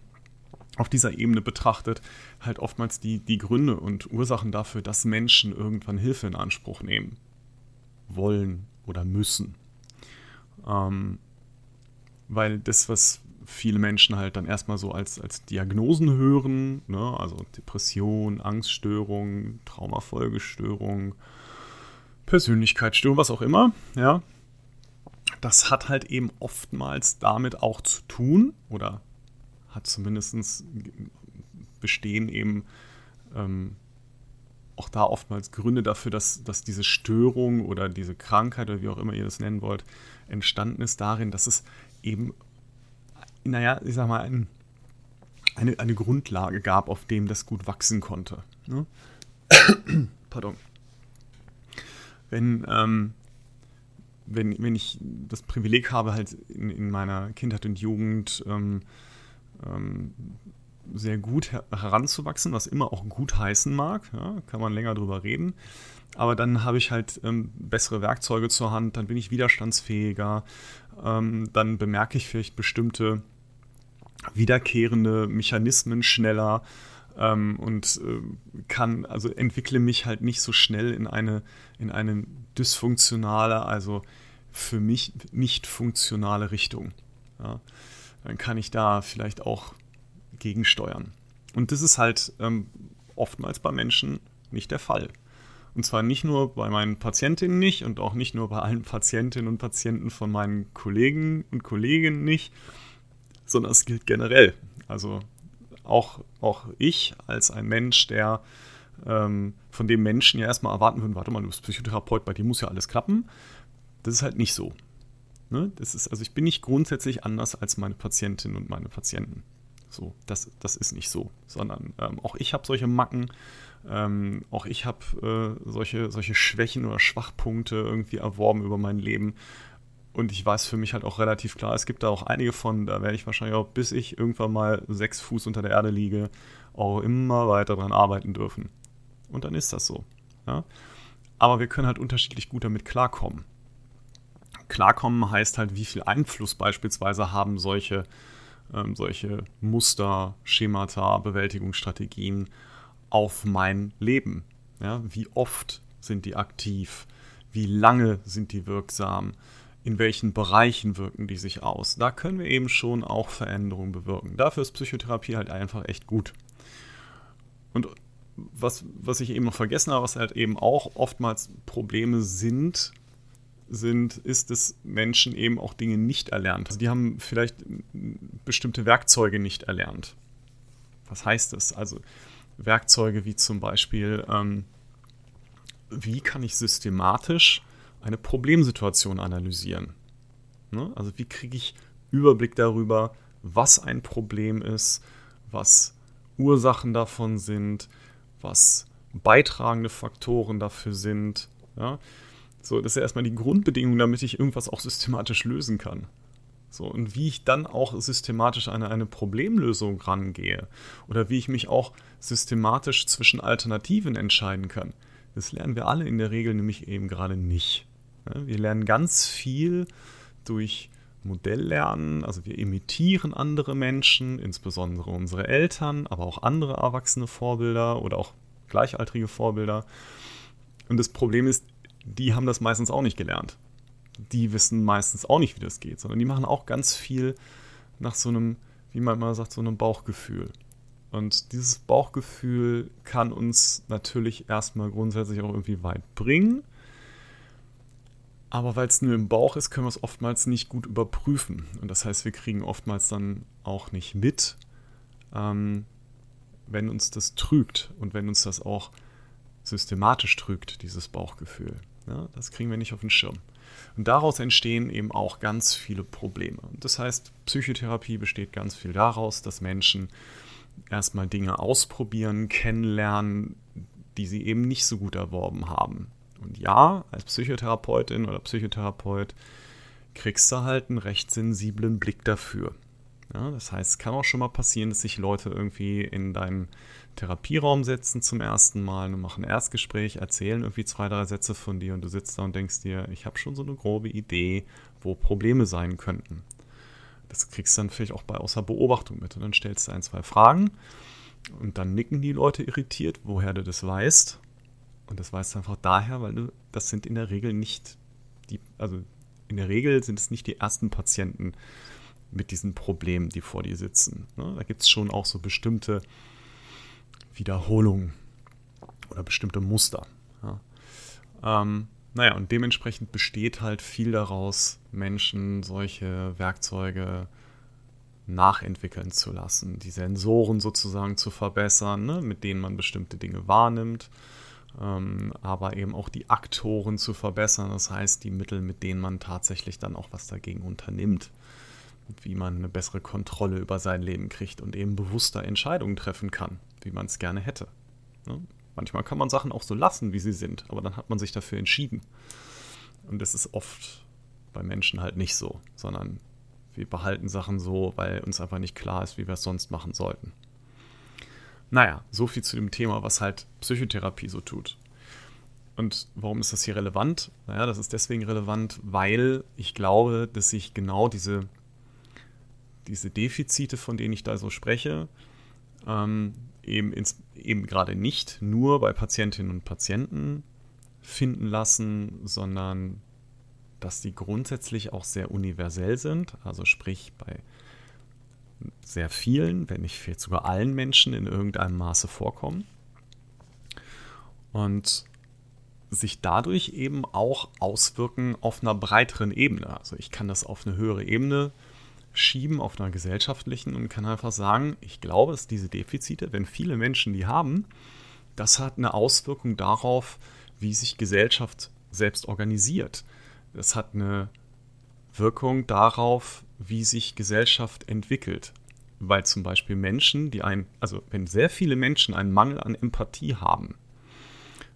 auf dieser Ebene betrachtet, halt oftmals die, die Gründe und Ursachen dafür, dass Menschen irgendwann Hilfe in Anspruch nehmen wollen oder müssen. Ähm, weil das, was viele Menschen halt dann erstmal so als, als Diagnosen hören, ne, also Depression, Angststörung, Traumafolgestörung, Persönlichkeitsstörung, was auch immer, ja, das hat halt eben oftmals damit auch zu tun oder hat zumindest bestehen eben ähm, auch da oftmals Gründe dafür, dass, dass diese Störung oder diese Krankheit oder wie auch immer ihr das nennen wollt, entstanden ist darin, dass es eben, naja, ich sag mal, ein, eine, eine Grundlage gab, auf dem das gut wachsen konnte. Ne? Pardon. Wenn, ähm, wenn, wenn ich das Privileg habe, halt in, in meiner Kindheit und Jugend ähm, ähm, sehr gut her heranzuwachsen, was immer auch gut heißen mag. Ja, kann man länger drüber reden. Aber dann habe ich halt ähm, bessere Werkzeuge zur Hand, dann bin ich widerstandsfähiger, ähm, dann bemerke ich vielleicht bestimmte wiederkehrende Mechanismen schneller ähm, und äh, kann, also entwickle mich halt nicht so schnell in eine, in eine dysfunktionale, also für mich nicht funktionale Richtung. Ja dann kann ich da vielleicht auch gegensteuern. Und das ist halt ähm, oftmals bei Menschen nicht der Fall. Und zwar nicht nur bei meinen Patientinnen nicht und auch nicht nur bei allen Patientinnen und Patienten von meinen Kollegen und Kolleginnen nicht, sondern es gilt generell. Also auch, auch ich als ein Mensch, der ähm, von dem Menschen ja erstmal erwarten würden, warte mal, du bist Psychotherapeut, bei dir muss ja alles klappen. Das ist halt nicht so. Ne? Das ist, also ich bin nicht grundsätzlich anders als meine Patientinnen und meine Patienten. So, das, das ist nicht so, sondern ähm, auch ich habe solche Macken, ähm, auch ich habe äh, solche, solche Schwächen oder Schwachpunkte irgendwie erworben über mein Leben. Und ich weiß für mich halt auch relativ klar, es gibt da auch einige von, da werde ich wahrscheinlich auch, bis ich irgendwann mal sechs Fuß unter der Erde liege, auch immer weiter dran arbeiten dürfen. Und dann ist das so. Ja? Aber wir können halt unterschiedlich gut damit klarkommen. Klarkommen heißt halt, wie viel Einfluss beispielsweise haben solche, ähm, solche Muster, Schemata, Bewältigungsstrategien auf mein Leben. Ja? Wie oft sind die aktiv? Wie lange sind die wirksam? In welchen Bereichen wirken die sich aus? Da können wir eben schon auch Veränderungen bewirken. Dafür ist Psychotherapie halt einfach echt gut. Und was, was ich eben noch vergessen habe, was halt eben auch oftmals Probleme sind, sind, ist, dass Menschen eben auch Dinge nicht erlernt. Also die haben vielleicht bestimmte Werkzeuge nicht erlernt. Was heißt das? Also Werkzeuge wie zum Beispiel, ähm, wie kann ich systematisch eine Problemsituation analysieren? Ne? Also wie kriege ich Überblick darüber, was ein Problem ist, was Ursachen davon sind, was beitragende Faktoren dafür sind. Ja? So, das ist ja erstmal die Grundbedingung, damit ich irgendwas auch systematisch lösen kann. So, und wie ich dann auch systematisch an eine, eine Problemlösung rangehe oder wie ich mich auch systematisch zwischen Alternativen entscheiden kann, das lernen wir alle in der Regel nämlich eben gerade nicht. Wir lernen ganz viel durch Modelllernen, also wir imitieren andere Menschen, insbesondere unsere Eltern, aber auch andere erwachsene Vorbilder oder auch gleichaltrige Vorbilder. Und das Problem ist, die haben das meistens auch nicht gelernt. Die wissen meistens auch nicht, wie das geht, sondern die machen auch ganz viel nach so einem, wie man mal sagt, so einem Bauchgefühl. Und dieses Bauchgefühl kann uns natürlich erstmal grundsätzlich auch irgendwie weit bringen. Aber weil es nur im Bauch ist, können wir es oftmals nicht gut überprüfen. Und das heißt, wir kriegen oftmals dann auch nicht mit, ähm, wenn uns das trügt und wenn uns das auch systematisch trügt, dieses Bauchgefühl. Ja, das kriegen wir nicht auf den Schirm. Und daraus entstehen eben auch ganz viele Probleme. Das heißt, Psychotherapie besteht ganz viel daraus, dass Menschen erstmal Dinge ausprobieren, kennenlernen, die sie eben nicht so gut erworben haben. Und ja, als Psychotherapeutin oder Psychotherapeut kriegst du halt einen recht sensiblen Blick dafür. Ja, das heißt, es kann auch schon mal passieren, dass sich Leute irgendwie in deinen Therapieraum setzen zum ersten Mal und machen ein Erstgespräch, erzählen irgendwie zwei, drei Sätze von dir und du sitzt da und denkst dir, ich habe schon so eine grobe Idee, wo Probleme sein könnten. Das kriegst du dann vielleicht auch bei außer Beobachtung mit und dann stellst du ein, zwei Fragen und dann nicken die Leute irritiert, woher du das weißt. Und das weißt du einfach daher, weil du, das sind in der Regel nicht die, also in der Regel sind es nicht die ersten Patienten, mit diesen Problemen, die vor dir sitzen. Ne? Da gibt es schon auch so bestimmte Wiederholungen oder bestimmte Muster. Ja. Ähm, naja, und dementsprechend besteht halt viel daraus, Menschen solche Werkzeuge nachentwickeln zu lassen, die Sensoren sozusagen zu verbessern, ne, mit denen man bestimmte Dinge wahrnimmt, ähm, aber eben auch die Aktoren zu verbessern, das heißt die Mittel, mit denen man tatsächlich dann auch was dagegen unternimmt wie man eine bessere Kontrolle über sein Leben kriegt und eben bewusster Entscheidungen treffen kann, wie man es gerne hätte. Ne? Manchmal kann man Sachen auch so lassen, wie sie sind, aber dann hat man sich dafür entschieden. Und das ist oft bei Menschen halt nicht so, sondern wir behalten Sachen so, weil uns einfach nicht klar ist, wie wir es sonst machen sollten. Naja, so viel zu dem Thema, was halt Psychotherapie so tut. Und warum ist das hier relevant? Naja, das ist deswegen relevant, weil ich glaube, dass sich genau diese diese Defizite, von denen ich da so spreche, ähm, eben, ins, eben gerade nicht nur bei Patientinnen und Patienten finden lassen, sondern dass die grundsätzlich auch sehr universell sind, also sprich bei sehr vielen, wenn nicht vielleicht sogar allen Menschen in irgendeinem Maße vorkommen. Und sich dadurch eben auch auswirken auf einer breiteren Ebene. Also ich kann das auf eine höhere Ebene schieben auf einer gesellschaftlichen und kann einfach sagen, ich glaube, dass diese Defizite, wenn viele Menschen die haben, das hat eine Auswirkung darauf, wie sich Gesellschaft selbst organisiert. Das hat eine Wirkung darauf, wie sich Gesellschaft entwickelt. Weil zum Beispiel Menschen, die ein, also wenn sehr viele Menschen einen Mangel an Empathie haben,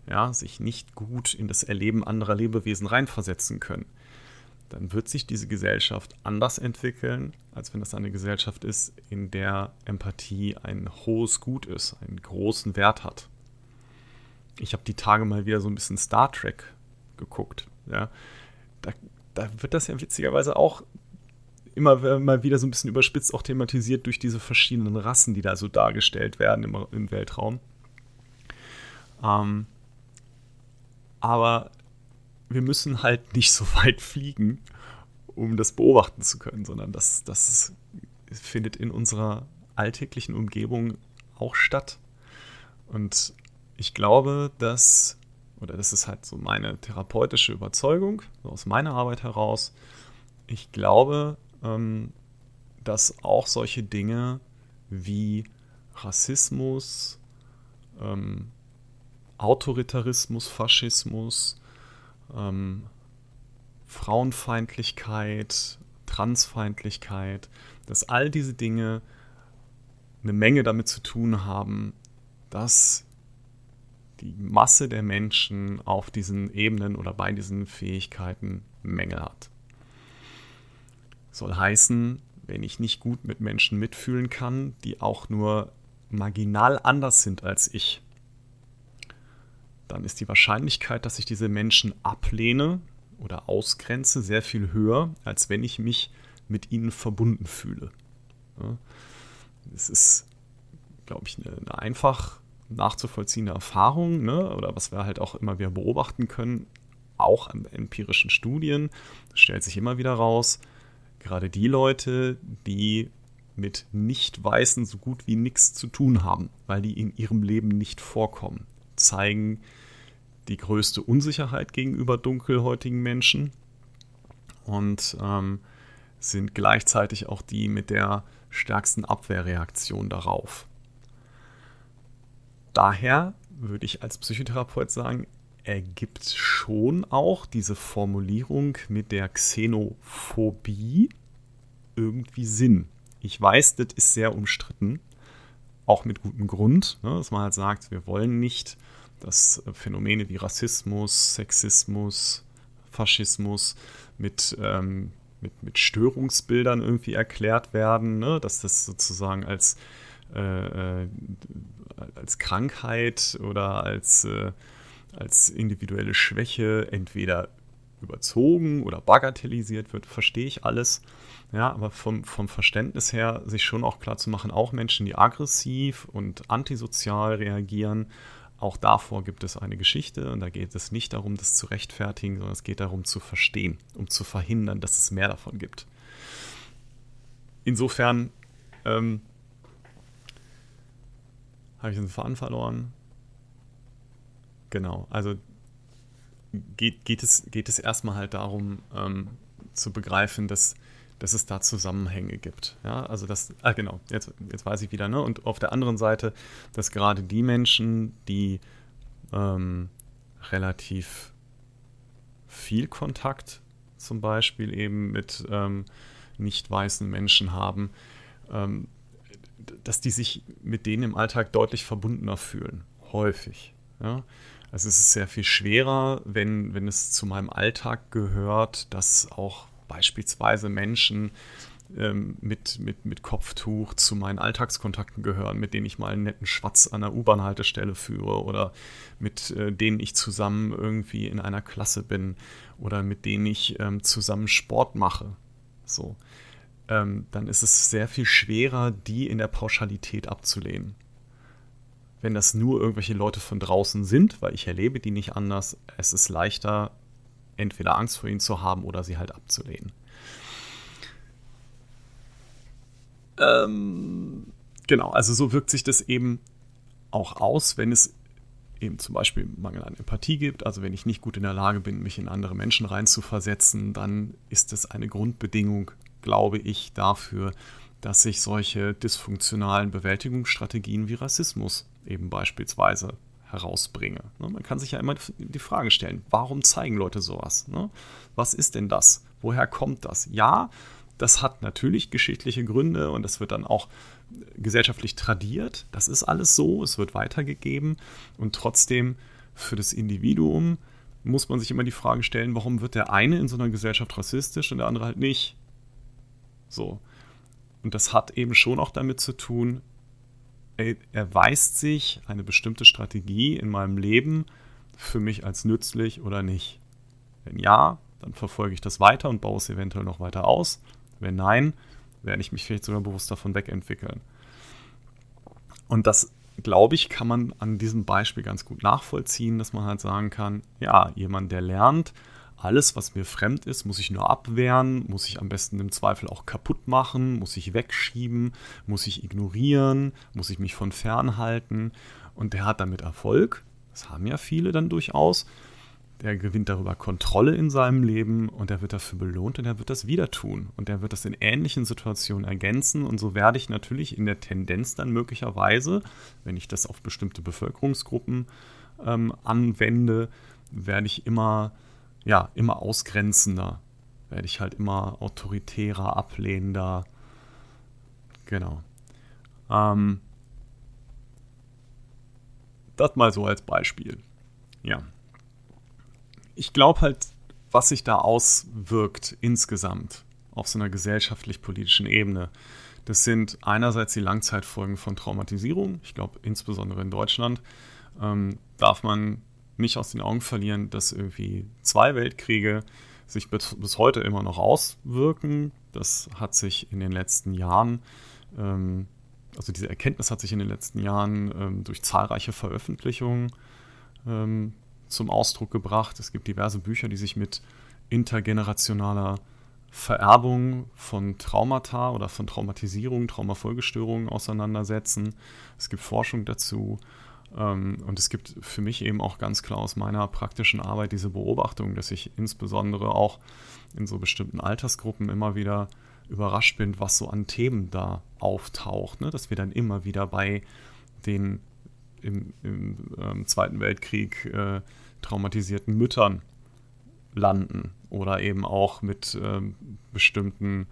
ja, sich nicht gut in das Erleben anderer Lebewesen reinversetzen können, dann wird sich diese Gesellschaft anders entwickeln, als wenn das eine Gesellschaft ist, in der Empathie ein hohes Gut ist, einen großen Wert hat. Ich habe die Tage mal wieder so ein bisschen Star Trek geguckt. Ja. Da, da wird das ja witzigerweise auch immer mal wieder so ein bisschen überspitzt auch thematisiert durch diese verschiedenen Rassen, die da so dargestellt werden im, im Weltraum. Ähm, aber wir müssen halt nicht so weit fliegen, um das beobachten zu können, sondern das, das findet in unserer alltäglichen Umgebung auch statt. Und ich glaube, dass, oder das ist halt so meine therapeutische Überzeugung, aus meiner Arbeit heraus, ich glaube, ähm, dass auch solche Dinge wie Rassismus, ähm, Autoritarismus, Faschismus, ähm, Frauenfeindlichkeit, Transfeindlichkeit, dass all diese Dinge eine Menge damit zu tun haben, dass die Masse der Menschen auf diesen Ebenen oder bei diesen Fähigkeiten Mängel hat. Soll heißen, wenn ich nicht gut mit Menschen mitfühlen kann, die auch nur marginal anders sind als ich, dann ist die Wahrscheinlichkeit, dass ich diese Menschen ablehne oder ausgrenze, sehr viel höher, als wenn ich mich mit ihnen verbunden fühle. Es ist, glaube ich, eine, einfach nachzuvollziehende Erfahrung, ne? oder was wir halt auch immer wieder beobachten können, auch an empirischen Studien, stellt sich immer wieder raus, gerade die Leute, die mit Nicht-Weißen so gut wie nichts zu tun haben, weil die in ihrem Leben nicht vorkommen, zeigen die größte Unsicherheit gegenüber dunkelhäutigen Menschen und ähm, sind gleichzeitig auch die mit der stärksten Abwehrreaktion darauf. Daher würde ich als Psychotherapeut sagen, ergibt schon auch diese Formulierung mit der Xenophobie irgendwie Sinn. Ich weiß, das ist sehr umstritten, auch mit gutem Grund, ne, dass man halt sagt, wir wollen nicht dass Phänomene wie Rassismus, Sexismus, Faschismus mit, ähm, mit, mit Störungsbildern irgendwie erklärt werden, ne? dass das sozusagen als, äh, äh, als Krankheit oder als, äh, als individuelle Schwäche entweder überzogen oder bagatellisiert wird, verstehe ich alles. Ja, aber vom, vom Verständnis her, sich schon auch klar zu machen, auch Menschen, die aggressiv und antisozial reagieren, auch davor gibt es eine Geschichte und da geht es nicht darum, das zu rechtfertigen, sondern es geht darum zu verstehen, um zu verhindern, dass es mehr davon gibt. Insofern ähm, habe ich den Faden verloren. Genau, also geht, geht, es, geht es erstmal halt darum ähm, zu begreifen, dass dass es da Zusammenhänge gibt. Ja, also das, ah genau, jetzt, jetzt weiß ich wieder, ne? Und auf der anderen Seite, dass gerade die Menschen, die ähm, relativ viel Kontakt zum Beispiel eben mit ähm, nicht weißen Menschen haben, ähm, dass die sich mit denen im Alltag deutlich verbundener fühlen. Häufig. Ja? Also es ist sehr viel schwerer, wenn, wenn es zu meinem Alltag gehört, dass auch beispielsweise Menschen ähm, mit, mit, mit Kopftuch zu meinen Alltagskontakten gehören, mit denen ich mal einen netten Schwatz an der U-Bahn-Haltestelle führe oder mit äh, denen ich zusammen irgendwie in einer Klasse bin oder mit denen ich ähm, zusammen Sport mache. So. Ähm, dann ist es sehr viel schwerer, die in der Pauschalität abzulehnen. Wenn das nur irgendwelche Leute von draußen sind, weil ich erlebe die nicht anders, es ist leichter, entweder Angst vor ihnen zu haben oder sie halt abzulehnen. Ähm, genau, also so wirkt sich das eben auch aus, wenn es eben zum Beispiel Mangel an Empathie gibt, also wenn ich nicht gut in der Lage bin, mich in andere Menschen reinzuversetzen, dann ist es eine Grundbedingung glaube ich, dafür, dass sich solche dysfunktionalen Bewältigungsstrategien wie Rassismus eben beispielsweise herausbringe. Ne, man kann sich ja immer die Frage stellen, warum zeigen Leute sowas? Ne? Was ist denn das? Woher kommt das? Ja, das hat natürlich geschichtliche Gründe und das wird dann auch gesellschaftlich tradiert. Das ist alles so, es wird weitergegeben und trotzdem für das Individuum muss man sich immer die Frage stellen, warum wird der eine in so einer Gesellschaft rassistisch und der andere halt nicht? So. Und das hat eben schon auch damit zu tun, erweist sich eine bestimmte Strategie in meinem Leben für mich als nützlich oder nicht? Wenn ja, dann verfolge ich das weiter und baue es eventuell noch weiter aus. Wenn nein, werde ich mich vielleicht sogar bewusst davon wegentwickeln. Und das, glaube ich, kann man an diesem Beispiel ganz gut nachvollziehen, dass man halt sagen kann, ja, jemand, der lernt, alles, was mir fremd ist, muss ich nur abwehren, muss ich am besten im Zweifel auch kaputt machen, muss ich wegschieben, muss ich ignorieren, muss ich mich von fernhalten. Und der hat damit Erfolg. Das haben ja viele dann durchaus. Der gewinnt darüber Kontrolle in seinem Leben und er wird dafür belohnt und er wird das wieder tun. Und er wird das in ähnlichen Situationen ergänzen. Und so werde ich natürlich in der Tendenz dann möglicherweise, wenn ich das auf bestimmte Bevölkerungsgruppen ähm, anwende, werde ich immer ja, immer ausgrenzender. Werde ich halt immer autoritärer, ablehnender. Genau. Ähm, das mal so als Beispiel. Ja. Ich glaube halt, was sich da auswirkt insgesamt auf so einer gesellschaftlich-politischen Ebene, das sind einerseits die Langzeitfolgen von Traumatisierung. Ich glaube, insbesondere in Deutschland ähm, darf man nicht aus den Augen verlieren, dass irgendwie zwei Weltkriege sich bis, heute immer noch auswirken. Das hat sich in den letzten Jahren, ähm, also diese Erkenntnis hat sich in den letzten Jahren ähm, durch zahlreiche Veröffentlichungen ähm, zum Ausdruck gebracht. Es gibt diverse Bücher, die sich mit intergenerationaler Vererbung von Traumata oder von Traumatisierung, Traumafolgestörungen auseinandersetzen. Es gibt Forschung dazu. Ähm, und es gibt für mich eben auch ganz klar aus meiner praktischen Arbeit diese Beobachtung, dass ich insbesondere auch in so bestimmten Altersgruppen immer wieder überrascht bin, was so an Themen da auftaucht. Ne? Dass wir dann immer wieder bei den im, im ähm, Zweiten Weltkrieg äh, traumatisierten Müttern landen oder eben auch mit ähm, bestimmten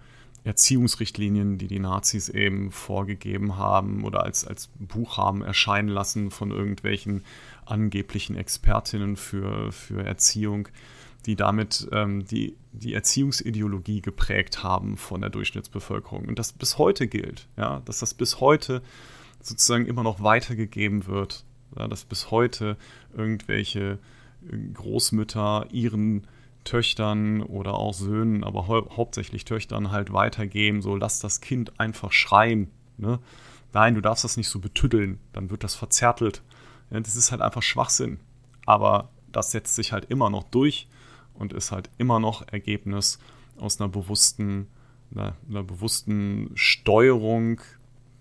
Erziehungsrichtlinien, die die Nazis eben vorgegeben haben oder als, als Buch haben erscheinen lassen von irgendwelchen angeblichen Expertinnen für, für Erziehung, die damit ähm, die, die Erziehungsideologie geprägt haben von der Durchschnittsbevölkerung. Und das bis heute gilt, ja, dass das bis heute sozusagen immer noch weitergegeben wird, ja, dass bis heute irgendwelche Großmütter ihren Töchtern oder auch Söhnen, aber hau hauptsächlich Töchtern halt weitergeben, so lass das Kind einfach schreien. Ne? Nein, du darfst das nicht so betüddeln, dann wird das verzärtelt. Ja, das ist halt einfach Schwachsinn. Aber das setzt sich halt immer noch durch und ist halt immer noch Ergebnis aus einer bewussten, einer, einer bewussten Steuerung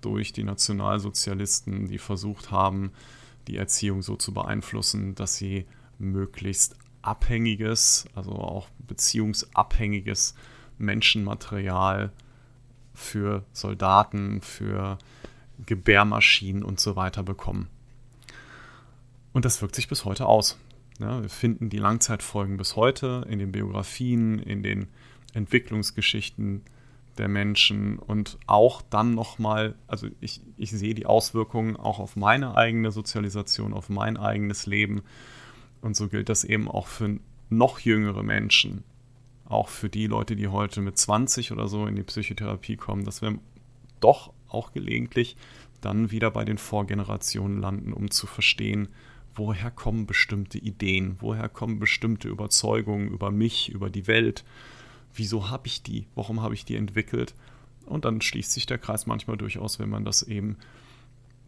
durch die Nationalsozialisten, die versucht haben, die Erziehung so zu beeinflussen, dass sie möglichst abhängiges, also auch beziehungsabhängiges Menschenmaterial für Soldaten, für Gebärmaschinen und so weiter bekommen. Und das wirkt sich bis heute aus. Ja, wir finden die Langzeitfolgen bis heute in den Biografien, in den Entwicklungsgeschichten der Menschen und auch dann nochmal, also ich, ich sehe die Auswirkungen auch auf meine eigene Sozialisation, auf mein eigenes Leben und so gilt das eben auch für noch jüngere Menschen. Auch für die Leute, die heute mit 20 oder so in die Psychotherapie kommen, dass wir doch auch gelegentlich dann wieder bei den Vorgenerationen landen, um zu verstehen, woher kommen bestimmte Ideen, woher kommen bestimmte Überzeugungen über mich, über die Welt, wieso habe ich die, warum habe ich die entwickelt. Und dann schließt sich der Kreis manchmal durchaus, wenn man das eben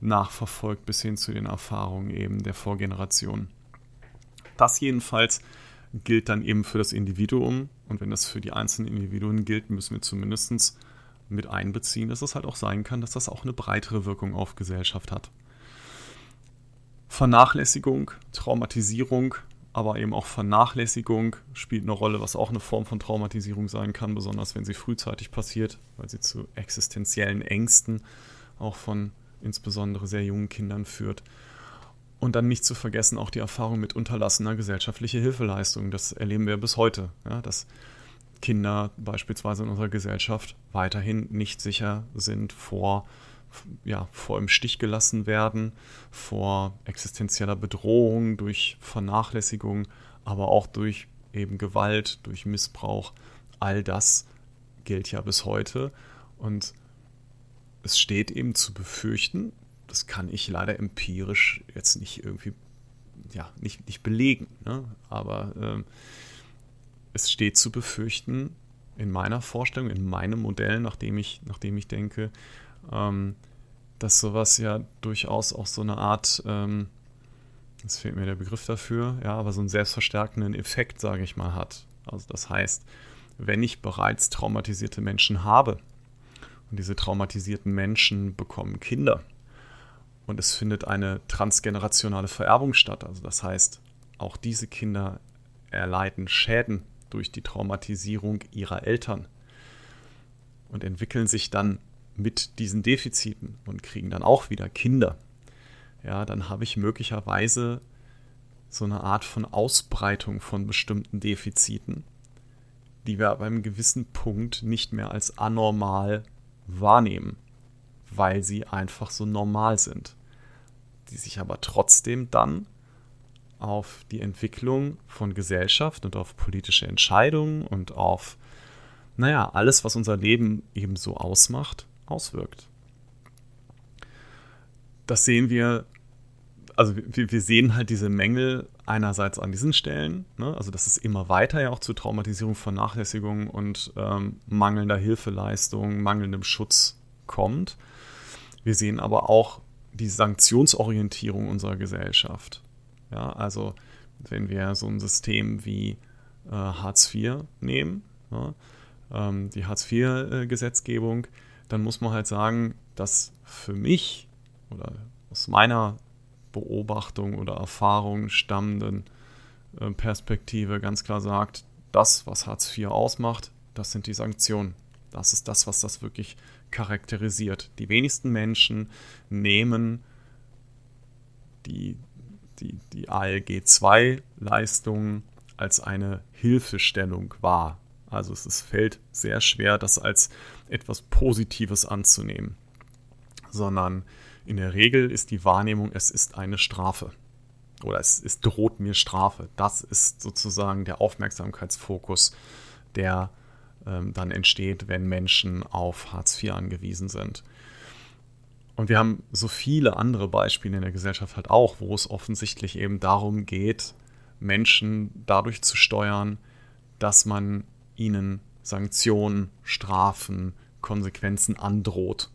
nachverfolgt bis hin zu den Erfahrungen eben der Vorgeneration. Das jedenfalls gilt dann eben für das Individuum. Und wenn das für die einzelnen Individuen gilt, müssen wir zumindest mit einbeziehen, dass es halt auch sein kann, dass das auch eine breitere Wirkung auf Gesellschaft hat. Vernachlässigung, Traumatisierung aber eben auch Vernachlässigung spielt eine Rolle, was auch eine Form von Traumatisierung sein kann, besonders wenn sie frühzeitig passiert, weil sie zu existenziellen Ängsten auch von insbesondere sehr jungen Kindern führt. Und dann nicht zu vergessen auch die Erfahrung mit unterlassener gesellschaftlicher Hilfeleistung. Das erleben wir bis heute, ja, dass Kinder beispielsweise in unserer Gesellschaft weiterhin nicht sicher sind vor, ja, vor im Stich gelassen werden, vor existenzieller Bedrohung durch Vernachlässigung, aber auch durch eben Gewalt, durch Missbrauch. All das gilt ja bis heute. Und es steht eben zu befürchten, das kann ich leider empirisch jetzt nicht irgendwie, ja, nicht, nicht belegen, ne? aber äh, es steht zu befürchten, in meiner Vorstellung, in meinem Modell, nachdem ich, nachdem ich denke, ähm, dass sowas ja durchaus auch so eine Art, ähm, jetzt fehlt mir der Begriff dafür, ja, aber so einen selbstverstärkenden Effekt, sage ich mal, hat. Also das heißt, wenn ich bereits traumatisierte Menschen habe und diese traumatisierten Menschen bekommen Kinder und es findet eine transgenerationale Vererbung statt, also das heißt, auch diese Kinder erleiden Schäden durch die Traumatisierung ihrer Eltern und entwickeln sich dann mit diesen Defiziten und kriegen dann auch wieder Kinder, ja, dann habe ich möglicherweise so eine Art von Ausbreitung von bestimmten Defiziten, die wir aber einem gewissen Punkt nicht mehr als anormal wahrnehmen, weil sie einfach so normal sind, die sich aber trotzdem dann auf die Entwicklung von Gesellschaft und auf politische Entscheidungen und auf, naja, alles, was unser Leben eben so ausmacht, auswirkt. Das sehen wir, also wir, sehen halt diese Mängel einerseits an diesen Stellen, ne? also dass es immer weiter ja auch zu Traumatisierung, Vernachlässigung und ähm, mangelnder Hilfeleistung, mangelndem Schutz kommt. Wir sehen aber auch die Sanktionsorientierung unserer Gesellschaft. Ja, also wenn wir so ein System wie äh, Hartz IV nehmen, ja, ähm, die Hartz IV-Gesetzgebung, äh, dann muss man halt sagen, dass für mich oder aus meiner Beobachtung oder Erfahrung stammenden äh, Perspektive ganz klar sagt, das, was Hartz IV ausmacht, das sind die Sanktionen. Das ist das, was das wirklich charakterisiert. Die wenigsten Menschen nehmen die, die, die ALG-2-Leistung als eine Hilfestellung wahr. Also es ist, fällt sehr schwer, das als etwas Positives anzunehmen, sondern in der Regel ist die Wahrnehmung, es ist eine Strafe oder es, es droht mir Strafe. Das ist sozusagen der Aufmerksamkeitsfokus, der ähm, dann entsteht, wenn Menschen auf Hartz IV angewiesen sind. Und wir haben so viele andere Beispiele in der Gesellschaft halt auch, wo es offensichtlich eben darum geht, Menschen dadurch zu steuern, dass man ihnen Sanktionen, Strafen, Konsequenzen androht.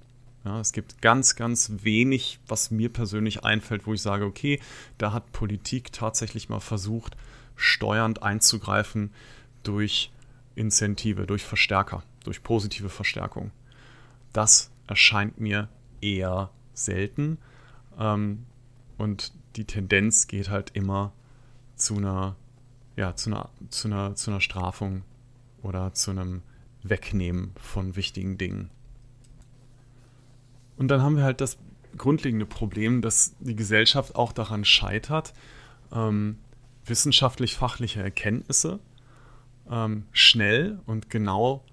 Ja, es gibt ganz, ganz wenig, was mir persönlich einfällt, wo ich sage, okay, da hat Politik tatsächlich mal versucht, steuernd einzugreifen durch Incentive, durch Verstärker, durch positive Verstärkung. Das erscheint mir eher selten. Ähm, und die Tendenz geht halt immer zu einer, ja, zu einer, zu einer, zu einer Strafung oder zu einem Wegnehmen von wichtigen Dingen. Und dann haben wir halt das grundlegende Problem, dass die Gesellschaft auch daran scheitert, ähm, wissenschaftlich-fachliche Erkenntnisse ähm, schnell und genau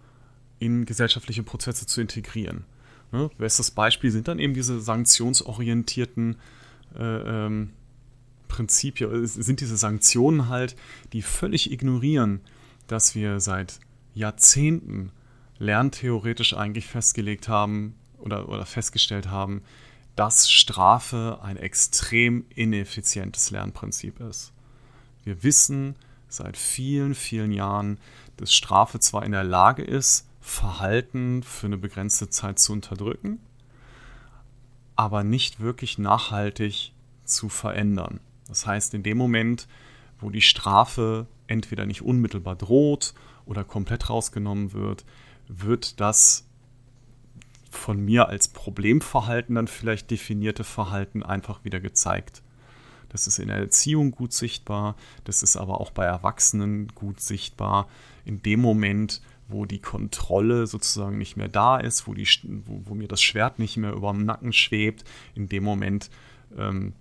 in gesellschaftliche Prozesse zu integrieren. Ne? Bestes Beispiel sind dann eben diese sanktionsorientierten äh, ähm, Prinzipien, sind diese Sanktionen halt, die völlig ignorieren, dass wir seit Jahrzehnten lerntheoretisch eigentlich festgelegt haben oder, oder festgestellt haben, dass Strafe ein extrem ineffizientes Lernprinzip ist. Wir wissen seit vielen, vielen Jahren, dass Strafe zwar in der Lage ist, Verhalten für eine begrenzte Zeit zu unterdrücken, aber nicht wirklich nachhaltig zu verändern. Das heißt, in dem Moment, wo die Strafe entweder nicht unmittelbar droht oder komplett rausgenommen wird, wird das von mir als Problemverhalten dann vielleicht definierte Verhalten einfach wieder gezeigt. Das ist in der Erziehung gut sichtbar, das ist aber auch bei Erwachsenen gut sichtbar. In dem Moment, wo die Kontrolle sozusagen nicht mehr da ist, wo, die, wo, wo mir das Schwert nicht mehr über dem Nacken schwebt, in dem Moment ähm,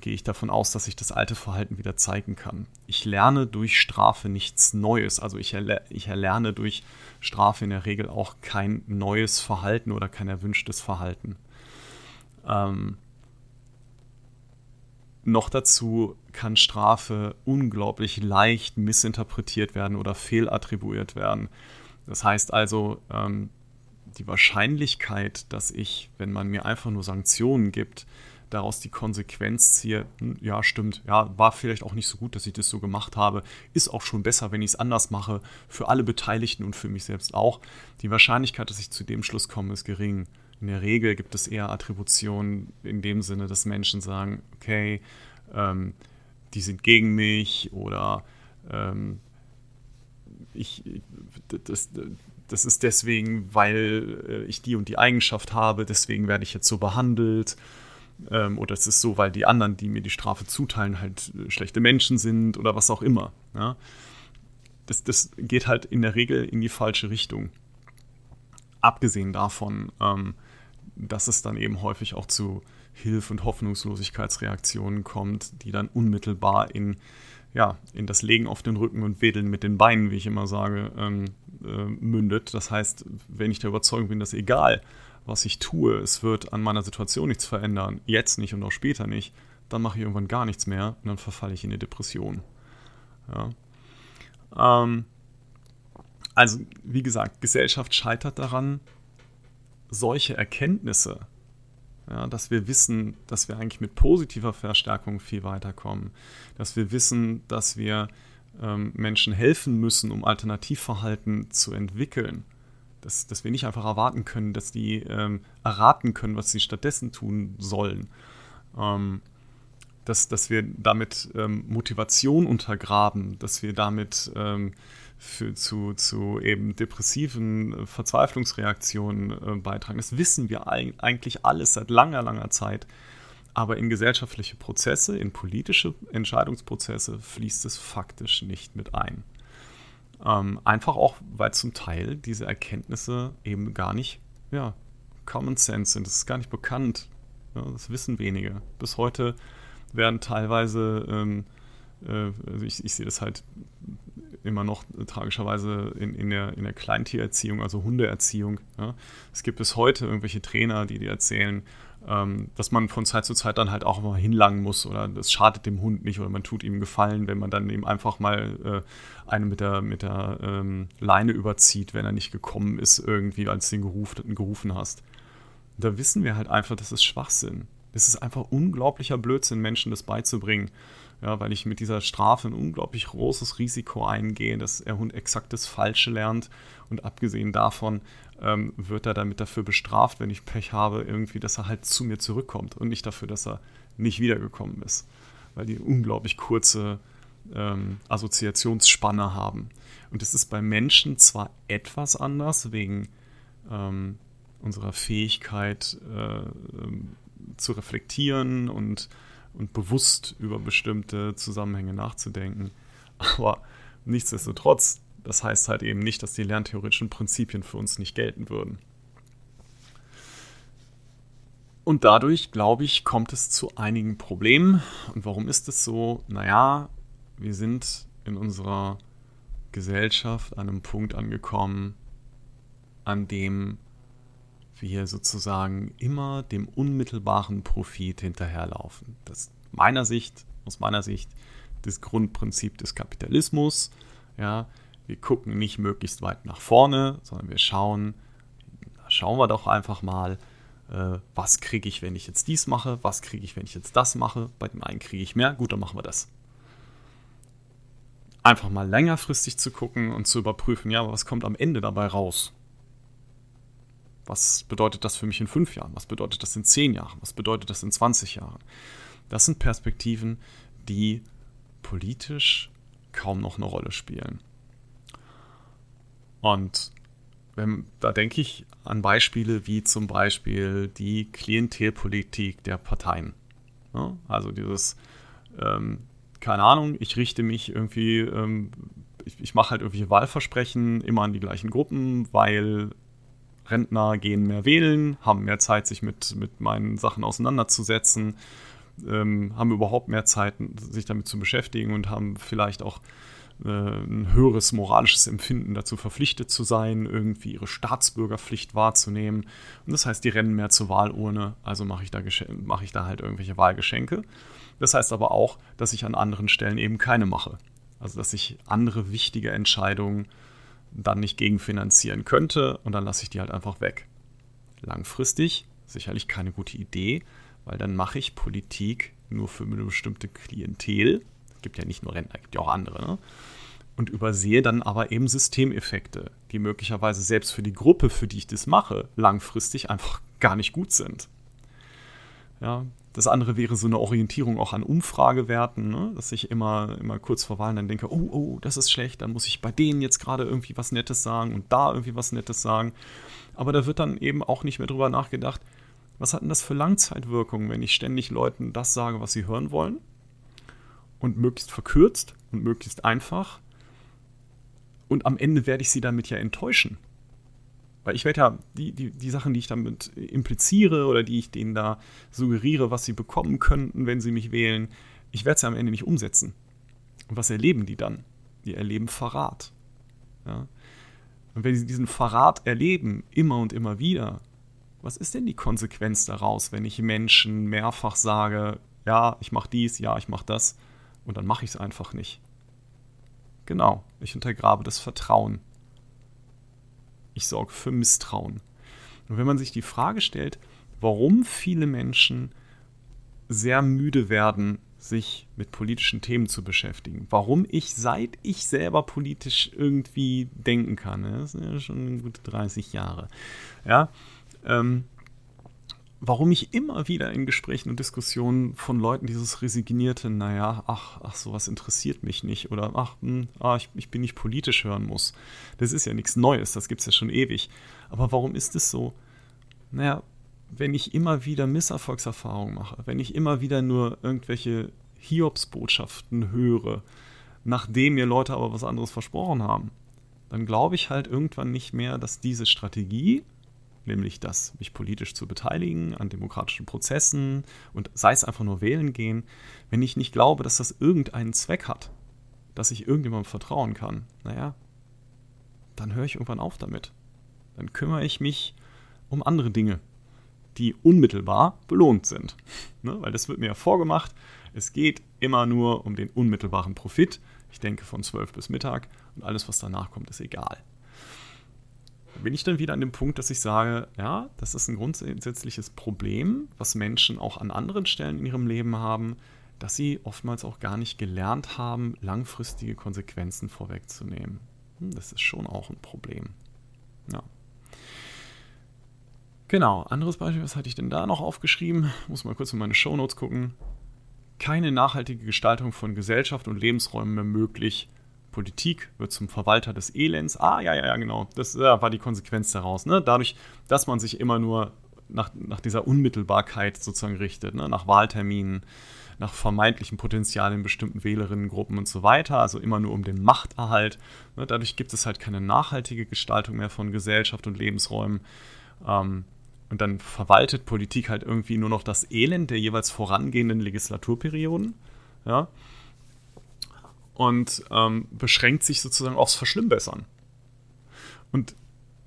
gehe ich davon aus, dass ich das alte Verhalten wieder zeigen kann. Ich lerne durch Strafe nichts Neues. Also ich, erle ich erlerne durch Strafe in der Regel auch kein neues Verhalten oder kein erwünschtes Verhalten. Ähm, noch dazu kann Strafe unglaublich leicht missinterpretiert werden oder fehlattribuiert werden. Das heißt also, ähm, die Wahrscheinlichkeit, dass ich, wenn man mir einfach nur Sanktionen gibt, daraus die Konsequenz ziehe, hm, ja, stimmt, ja, war vielleicht auch nicht so gut, dass ich das so gemacht habe, ist auch schon besser, wenn ich es anders mache, für alle Beteiligten und für mich selbst auch. Die Wahrscheinlichkeit, dass ich zu dem Schluss komme, ist gering. In der Regel gibt es eher Attributionen in dem Sinne, dass Menschen sagen, okay, ähm, die sind gegen mich oder ähm, ich, das, das ist deswegen, weil äh, ich die und die Eigenschaft habe, deswegen werde ich jetzt so behandelt. Ähm, oder es ist so, weil die anderen, die mir die Strafe zuteilen, halt äh, schlechte Menschen sind oder was auch immer. Ja? Das, das geht halt in der Regel in die falsche Richtung. Abgesehen davon, ähm, dass es dann eben häufig auch zu Hilf- und Hoffnungslosigkeitsreaktionen kommt, die dann unmittelbar in, ja, in das Legen auf den Rücken und Wedeln mit den Beinen, wie ich immer sage, ähm, äh, mündet. Das heißt, wenn ich der Überzeugung bin, dass egal, was ich tue, es wird an meiner Situation nichts verändern, jetzt nicht und auch später nicht, dann mache ich irgendwann gar nichts mehr und dann verfalle ich in eine Depression. Ja. Ähm, also, wie gesagt, Gesellschaft scheitert daran, solche Erkenntnisse, ja, dass wir wissen, dass wir eigentlich mit positiver Verstärkung viel weiterkommen, dass wir wissen, dass wir ähm, Menschen helfen müssen, um Alternativverhalten zu entwickeln, dass, dass wir nicht einfach erwarten können, dass die ähm, erraten können, was sie stattdessen tun sollen. Ähm, dass, dass wir damit ähm, Motivation untergraben, dass wir damit ähm, für, zu, zu eben depressiven äh, Verzweiflungsreaktionen äh, beitragen. Das wissen wir eigentlich alles seit langer, langer Zeit. Aber in gesellschaftliche Prozesse, in politische Entscheidungsprozesse fließt es faktisch nicht mit ein. Ähm, einfach auch, weil zum Teil diese Erkenntnisse eben gar nicht ja, Common Sense sind. Das ist gar nicht bekannt. Ja, das wissen wenige. Bis heute werden teilweise, ähm, äh, also ich, ich, sehe das halt immer noch tragischerweise in, in, der, in der Kleintiererziehung, also Hundeerziehung. Ja. Es gibt bis heute irgendwelche Trainer, die dir erzählen, ähm, dass man von Zeit zu Zeit dann halt auch mal hinlangen muss oder das schadet dem Hund nicht oder man tut ihm Gefallen, wenn man dann eben einfach mal äh, eine mit der, mit der ähm, Leine überzieht, wenn er nicht gekommen ist, irgendwie, als du ihn gerufen, gerufen hast. Da wissen wir halt einfach, das ist Schwachsinn. Es ist einfach unglaublicher Blödsinn, Menschen das beizubringen. Ja, weil ich mit dieser Strafe ein unglaublich großes Risiko eingehe, dass der Hund exakt das Falsche lernt. Und abgesehen davon ähm, wird er damit dafür bestraft, wenn ich Pech habe, irgendwie, dass er halt zu mir zurückkommt und nicht dafür, dass er nicht wiedergekommen ist. Weil die unglaublich kurze ähm, Assoziationsspanne haben. Und das ist bei Menschen zwar etwas anders, wegen ähm, unserer Fähigkeit, äh, ähm, zu reflektieren und, und bewusst über bestimmte Zusammenhänge nachzudenken. Aber nichtsdestotrotz, das heißt halt eben nicht, dass die lerntheoretischen Prinzipien für uns nicht gelten würden. Und dadurch, glaube ich, kommt es zu einigen Problemen. Und warum ist es so? Naja, wir sind in unserer Gesellschaft an einem Punkt angekommen, an dem wir sozusagen immer dem unmittelbaren Profit hinterherlaufen. Das ist meiner Sicht, aus meiner Sicht, das Grundprinzip des Kapitalismus. Ja, wir gucken nicht möglichst weit nach vorne, sondern wir schauen, schauen wir doch einfach mal, äh, was kriege ich, wenn ich jetzt dies mache, was kriege ich, wenn ich jetzt das mache. Bei dem einen kriege ich mehr, gut, dann machen wir das. Einfach mal längerfristig zu gucken und zu überprüfen, ja, was kommt am Ende dabei raus? Was bedeutet das für mich in fünf Jahren? Was bedeutet das in zehn Jahren? Was bedeutet das in 20 Jahren? Das sind Perspektiven, die politisch kaum noch eine Rolle spielen. Und wenn, da denke ich an Beispiele wie zum Beispiel die Klientelpolitik der Parteien. Ja, also dieses ähm, keine Ahnung, ich richte mich irgendwie, ähm, ich, ich mache halt irgendwelche Wahlversprechen immer an die gleichen Gruppen, weil Rentner gehen mehr wählen, haben mehr Zeit, sich mit, mit meinen Sachen auseinanderzusetzen, ähm, haben überhaupt mehr Zeit, sich damit zu beschäftigen und haben vielleicht auch äh, ein höheres moralisches Empfinden dazu verpflichtet zu sein, irgendwie ihre Staatsbürgerpflicht wahrzunehmen. Und das heißt, die rennen mehr zur Wahlurne, also mache ich, da mache ich da halt irgendwelche Wahlgeschenke. Das heißt aber auch, dass ich an anderen Stellen eben keine mache. Also dass ich andere wichtige Entscheidungen dann nicht gegenfinanzieren könnte und dann lasse ich die halt einfach weg. Langfristig sicherlich keine gute Idee, weil dann mache ich Politik nur für eine bestimmte Klientel gibt ja nicht nur Rentner, gibt ja auch andere, ne? Und übersehe dann aber eben Systemeffekte, die möglicherweise selbst für die Gruppe, für die ich das mache, langfristig einfach gar nicht gut sind. Ja, das andere wäre so eine Orientierung auch an Umfragewerten, ne? dass ich immer, immer kurz vor Wahlen dann denke, oh, oh, das ist schlecht, dann muss ich bei denen jetzt gerade irgendwie was Nettes sagen und da irgendwie was Nettes sagen. Aber da wird dann eben auch nicht mehr drüber nachgedacht, was hat denn das für Langzeitwirkungen, wenn ich ständig Leuten das sage, was sie hören wollen? und möglichst verkürzt und möglichst einfach. Und am Ende werde ich sie damit ja enttäuschen. Weil ich werde ja die, die, die Sachen, die ich damit impliziere oder die ich denen da suggeriere, was sie bekommen könnten, wenn sie mich wählen, ich werde sie am Ende nicht umsetzen. Und was erleben die dann? Die erleben Verrat. Ja? Und wenn sie diesen Verrat erleben, immer und immer wieder, was ist denn die Konsequenz daraus, wenn ich Menschen mehrfach sage, ja, ich mache dies, ja, ich mache das, und dann mache ich es einfach nicht. Genau, ich untergrabe das Vertrauen. Ich sorge für Misstrauen. Und wenn man sich die Frage stellt, warum viele Menschen sehr müde werden, sich mit politischen Themen zu beschäftigen. Warum ich, seit ich selber politisch irgendwie denken kann, das sind ja schon gute 30 Jahre, ja, ähm, warum ich immer wieder in Gesprächen und Diskussionen von Leuten dieses resignierte, naja, ach, ach, sowas interessiert mich nicht oder ach, hm, ah, ich, ich bin nicht politisch hören muss. Das ist ja nichts Neues, das gibt es ja schon ewig. Aber warum ist es so? Naja, wenn ich immer wieder Misserfolgserfahrungen mache, wenn ich immer wieder nur irgendwelche Hiobsbotschaften höre, nachdem mir Leute aber was anderes versprochen haben, dann glaube ich halt irgendwann nicht mehr, dass diese Strategie, nämlich das, mich politisch zu beteiligen an demokratischen Prozessen und sei es einfach nur wählen gehen, wenn ich nicht glaube, dass das irgendeinen Zweck hat, dass ich irgendjemandem vertrauen kann, naja, dann höre ich irgendwann auf damit. Dann kümmere ich mich um andere Dinge, die unmittelbar belohnt sind. Ne? Weil das wird mir ja vorgemacht, es geht immer nur um den unmittelbaren Profit. Ich denke von 12 bis Mittag und alles, was danach kommt, ist egal bin ich dann wieder an dem Punkt, dass ich sage, ja, das ist ein grundsätzliches Problem, was Menschen auch an anderen Stellen in ihrem Leben haben, dass sie oftmals auch gar nicht gelernt haben, langfristige Konsequenzen vorwegzunehmen. Hm, das ist schon auch ein Problem. Ja. Genau, anderes Beispiel, was hatte ich denn da noch aufgeschrieben? Muss mal kurz in meine Shownotes gucken. Keine nachhaltige Gestaltung von Gesellschaft und Lebensräumen mehr möglich, Politik wird zum Verwalter des Elends. Ah, ja, ja, ja, genau. Das ja, war die Konsequenz daraus. Ne? Dadurch, dass man sich immer nur nach, nach dieser Unmittelbarkeit sozusagen richtet, ne? nach Wahlterminen, nach vermeintlichem Potenzial in bestimmten Wählerinnengruppen und so weiter, also immer nur um den Machterhalt. Ne? Dadurch gibt es halt keine nachhaltige Gestaltung mehr von Gesellschaft und Lebensräumen. Ähm, und dann verwaltet Politik halt irgendwie nur noch das Elend der jeweils vorangehenden Legislaturperioden. Ja und ähm, beschränkt sich sozusagen aufs Verschlimmbessern. Und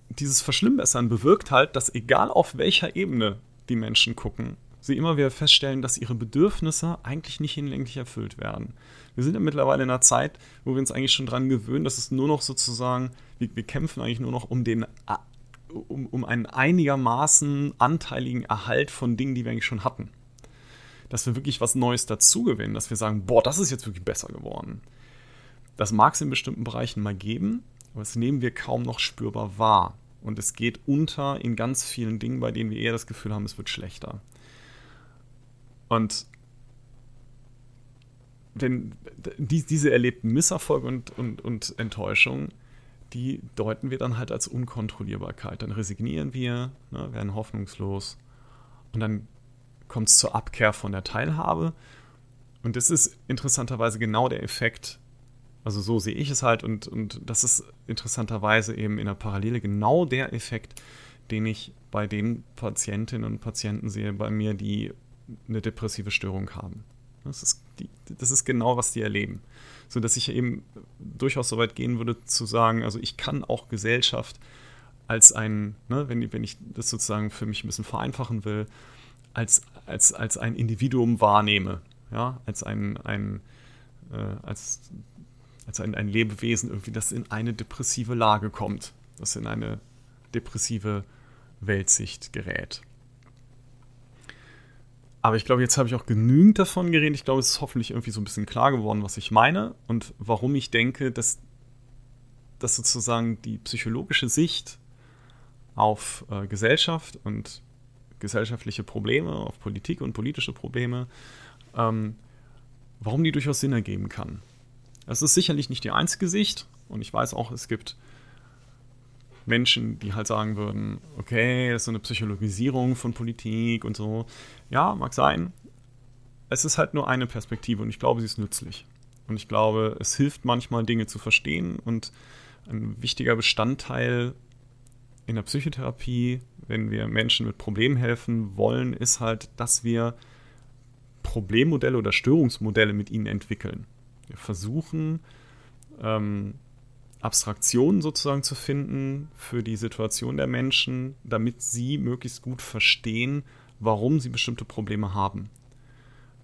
dieses Verschlimmbessern bewirkt halt, dass egal auf welcher Ebene die Menschen gucken, sie immer wieder feststellen, dass ihre Bedürfnisse eigentlich nicht hinlänglich erfüllt werden. Wir sind ja mittlerweile in einer Zeit, wo wir uns eigentlich schon daran gewöhnen, dass es nur noch sozusagen, wir, wir kämpfen eigentlich nur noch um den um, um einen einigermaßen anteiligen Erhalt von Dingen, die wir eigentlich schon hatten. Dass wir wirklich was Neues dazugewinnen, dass wir sagen, boah, das ist jetzt wirklich besser geworden. Das mag es in bestimmten Bereichen mal geben, aber das nehmen wir kaum noch spürbar wahr. Und es geht unter in ganz vielen Dingen, bei denen wir eher das Gefühl haben, es wird schlechter. Und denn die, diese erlebten Misserfolge und, und, und Enttäuschung, die deuten wir dann halt als Unkontrollierbarkeit. Dann resignieren wir, ne, werden hoffnungslos und dann kommt es zur Abkehr von der Teilhabe und das ist interessanterweise genau der Effekt, also so sehe ich es halt und, und das ist interessanterweise eben in der Parallele genau der Effekt, den ich bei den Patientinnen und Patienten sehe bei mir, die eine depressive Störung haben. Das ist, die, das ist genau, was die erleben. So dass ich eben durchaus so weit gehen würde zu sagen, also ich kann auch Gesellschaft als ein, ne, wenn, wenn ich das sozusagen für mich ein bisschen vereinfachen will, als, als, als ein Individuum wahrnehme, ja, als ein, ein äh, als, als ein, ein Lebewesen irgendwie, das in eine depressive Lage kommt, das in eine depressive Weltsicht gerät. Aber ich glaube, jetzt habe ich auch genügend davon geredet. Ich glaube, es ist hoffentlich irgendwie so ein bisschen klar geworden, was ich meine und warum ich denke, dass, dass sozusagen die psychologische Sicht auf äh, Gesellschaft und gesellschaftliche Probleme, auf Politik und politische Probleme, ähm, warum die durchaus Sinn ergeben kann. Das ist sicherlich nicht die einzige Sicht und ich weiß auch, es gibt Menschen, die halt sagen würden, okay, das ist so eine Psychologisierung von Politik und so. Ja, mag sein. Es ist halt nur eine Perspektive und ich glaube, sie ist nützlich. Und ich glaube, es hilft manchmal, Dinge zu verstehen und ein wichtiger Bestandteil in der Psychotherapie, wenn wir Menschen mit Problemen helfen wollen, ist halt, dass wir Problemmodelle oder Störungsmodelle mit ihnen entwickeln. Wir versuchen, ähm, Abstraktionen sozusagen zu finden für die Situation der Menschen, damit sie möglichst gut verstehen, warum sie bestimmte Probleme haben.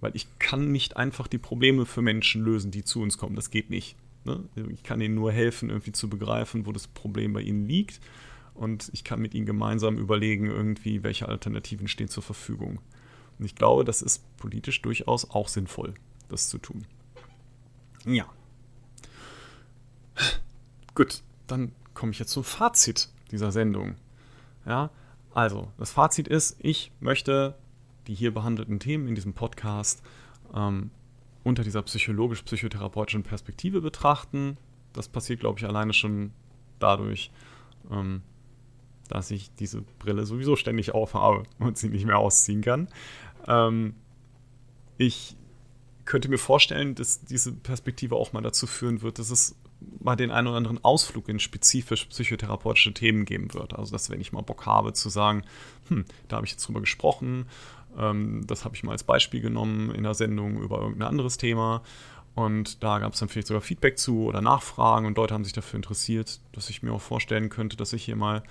Weil ich kann nicht einfach die Probleme für Menschen lösen, die zu uns kommen. Das geht nicht. Ne? Ich kann ihnen nur helfen, irgendwie zu begreifen, wo das Problem bei ihnen liegt. Und ich kann mit ihnen gemeinsam überlegen, irgendwie, welche Alternativen stehen zur Verfügung. Und ich glaube, das ist politisch durchaus auch sinnvoll, das zu tun. Ja. Gut, dann komme ich jetzt zum Fazit dieser Sendung. Ja, also, das Fazit ist, ich möchte die hier behandelten Themen in diesem Podcast ähm, unter dieser psychologisch-psychotherapeutischen Perspektive betrachten. Das passiert, glaube ich, alleine schon dadurch, ähm, dass ich diese Brille sowieso ständig aufhabe und sie nicht mehr ausziehen kann. Ähm, ich könnte mir vorstellen, dass diese Perspektive auch mal dazu führen wird, dass es mal den einen oder anderen Ausflug in spezifisch psychotherapeutische Themen geben wird. Also, dass wenn ich mal Bock habe zu sagen, hm, da habe ich jetzt drüber gesprochen, ähm, das habe ich mal als Beispiel genommen in der Sendung über irgendein anderes Thema. Und da gab es dann vielleicht sogar Feedback zu oder Nachfragen und Leute haben sich dafür interessiert, dass ich mir auch vorstellen könnte, dass ich hier mal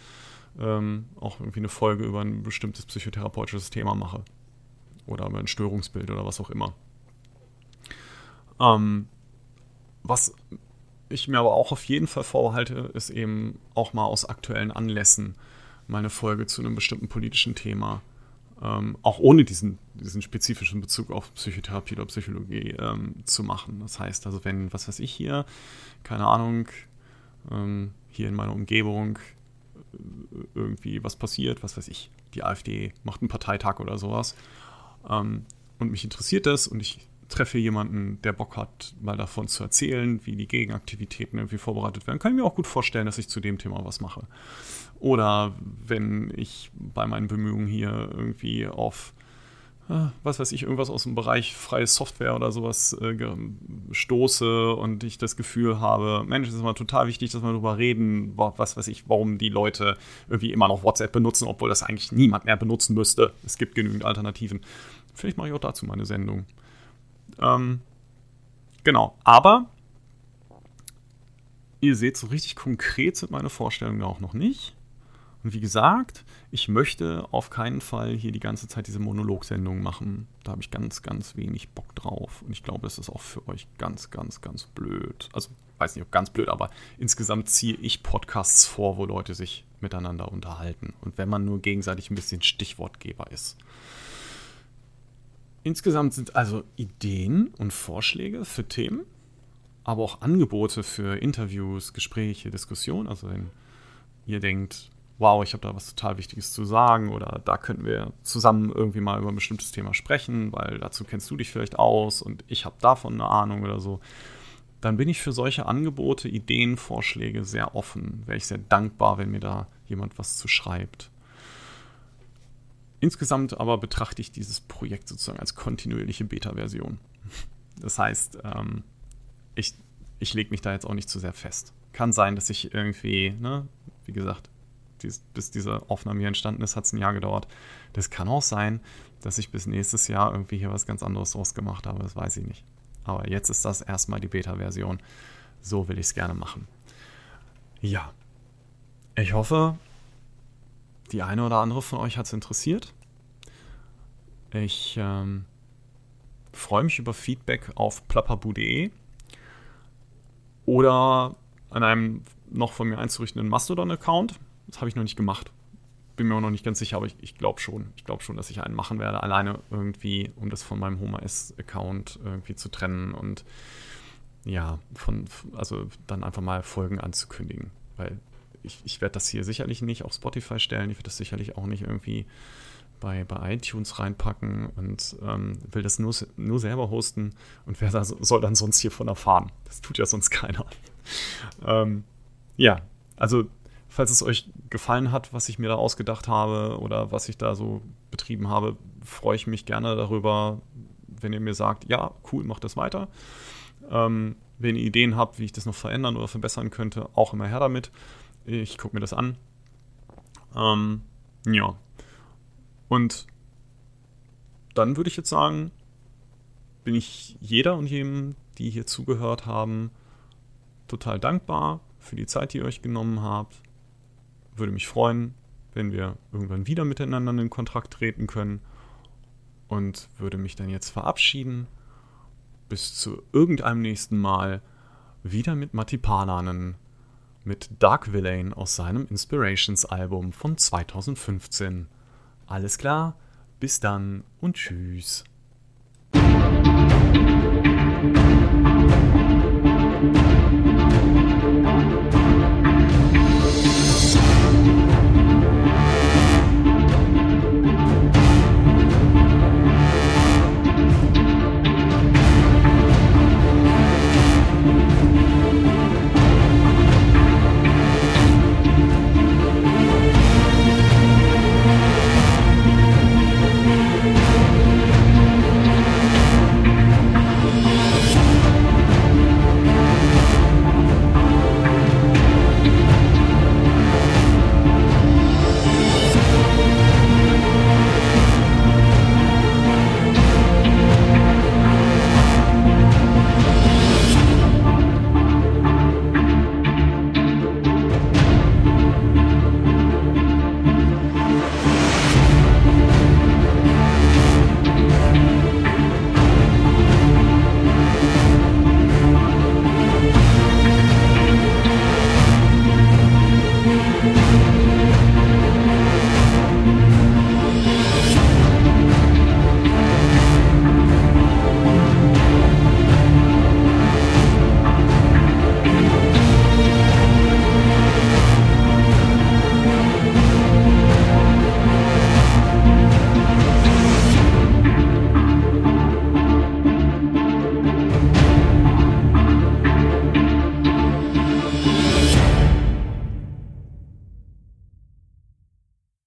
ähm, auch irgendwie eine Folge über ein bestimmtes psychotherapeutisches Thema mache. Oder über ein Störungsbild oder was auch immer. Ähm, was ich mir aber auch auf jeden Fall vorhalte, ist eben auch mal aus aktuellen Anlässen mal eine Folge zu einem bestimmten politischen Thema, ähm, auch ohne diesen, diesen spezifischen Bezug auf Psychotherapie oder Psychologie ähm, zu machen. Das heißt also, wenn, was weiß ich hier, keine Ahnung, ähm, hier in meiner Umgebung äh, irgendwie was passiert, was weiß ich, die AfD macht einen Parteitag oder sowas ähm, und mich interessiert das und ich treffe jemanden, der Bock hat, mal davon zu erzählen, wie die Gegenaktivitäten irgendwie vorbereitet werden, kann ich mir auch gut vorstellen, dass ich zu dem Thema was mache. Oder wenn ich bei meinen Bemühungen hier irgendwie auf, äh, was weiß ich, irgendwas aus dem Bereich freie Software oder sowas äh, stoße und ich das Gefühl habe, Mensch, es ist mal total wichtig, dass wir darüber reden, was weiß ich, warum die Leute irgendwie immer noch WhatsApp benutzen, obwohl das eigentlich niemand mehr benutzen müsste. Es gibt genügend Alternativen. Vielleicht mache ich auch dazu mal eine Sendung. Ähm, genau, aber ihr seht, so richtig konkret sind meine Vorstellungen auch noch nicht. Und wie gesagt, ich möchte auf keinen Fall hier die ganze Zeit diese Monologsendung machen. Da habe ich ganz, ganz wenig Bock drauf. Und ich glaube, das ist auch für euch ganz, ganz, ganz blöd. Also, weiß nicht, ob ganz blöd, aber insgesamt ziehe ich Podcasts vor, wo Leute sich miteinander unterhalten. Und wenn man nur gegenseitig ein bisschen Stichwortgeber ist. Insgesamt sind also Ideen und Vorschläge für Themen, aber auch Angebote für Interviews, Gespräche, Diskussionen. Also wenn ihr denkt, wow, ich habe da was total Wichtiges zu sagen oder da könnten wir zusammen irgendwie mal über ein bestimmtes Thema sprechen, weil dazu kennst du dich vielleicht aus und ich habe davon eine Ahnung oder so, dann bin ich für solche Angebote, Ideen, Vorschläge sehr offen. Wäre ich sehr dankbar, wenn mir da jemand was zu schreibt. Insgesamt aber betrachte ich dieses Projekt sozusagen als kontinuierliche Beta-Version. Das heißt, ähm, ich, ich lege mich da jetzt auch nicht zu sehr fest. Kann sein, dass ich irgendwie, ne, wie gesagt, dies, bis diese Aufnahme hier entstanden ist, hat es ein Jahr gedauert. Das kann auch sein, dass ich bis nächstes Jahr irgendwie hier was ganz anderes draus gemacht habe. Das weiß ich nicht. Aber jetzt ist das erstmal die Beta-Version. So will ich es gerne machen. Ja. Ich hoffe, die eine oder andere von euch hat es interessiert. Ich ähm, freue mich über Feedback auf plappabu.de oder an einem noch von mir einzurichtenden Mastodon-Account. Das habe ich noch nicht gemacht. Bin mir auch noch nicht ganz sicher, aber ich, ich glaube schon. Ich glaube schon, dass ich einen machen werde. Alleine irgendwie, um das von meinem HomeOS-Account irgendwie zu trennen und ja, von, also dann einfach mal Folgen anzukündigen. Weil ich, ich werde das hier sicherlich nicht auf Spotify stellen. Ich werde das sicherlich auch nicht irgendwie bei, bei iTunes reinpacken und ähm, will das nur, nur selber hosten. Und wer soll dann sonst hiervon erfahren? Das tut ja sonst keiner. ähm, ja, also falls es euch gefallen hat, was ich mir da ausgedacht habe oder was ich da so betrieben habe, freue ich mich gerne darüber, wenn ihr mir sagt, ja, cool, macht das weiter. Ähm, wenn ihr Ideen habt, wie ich das noch verändern oder verbessern könnte, auch immer her damit. Ich gucke mir das an. Ähm, ja. Und dann würde ich jetzt sagen, bin ich jeder und jedem, die hier zugehört haben, total dankbar für die Zeit, die ihr euch genommen habt. Würde mich freuen, wenn wir irgendwann wieder miteinander in Kontakt treten können. Und würde mich dann jetzt verabschieden. Bis zu irgendeinem nächsten Mal. Wieder mit Matti Palanen. Mit Dark Villain aus seinem Inspirations-Album von 2015. Alles klar, bis dann und tschüss.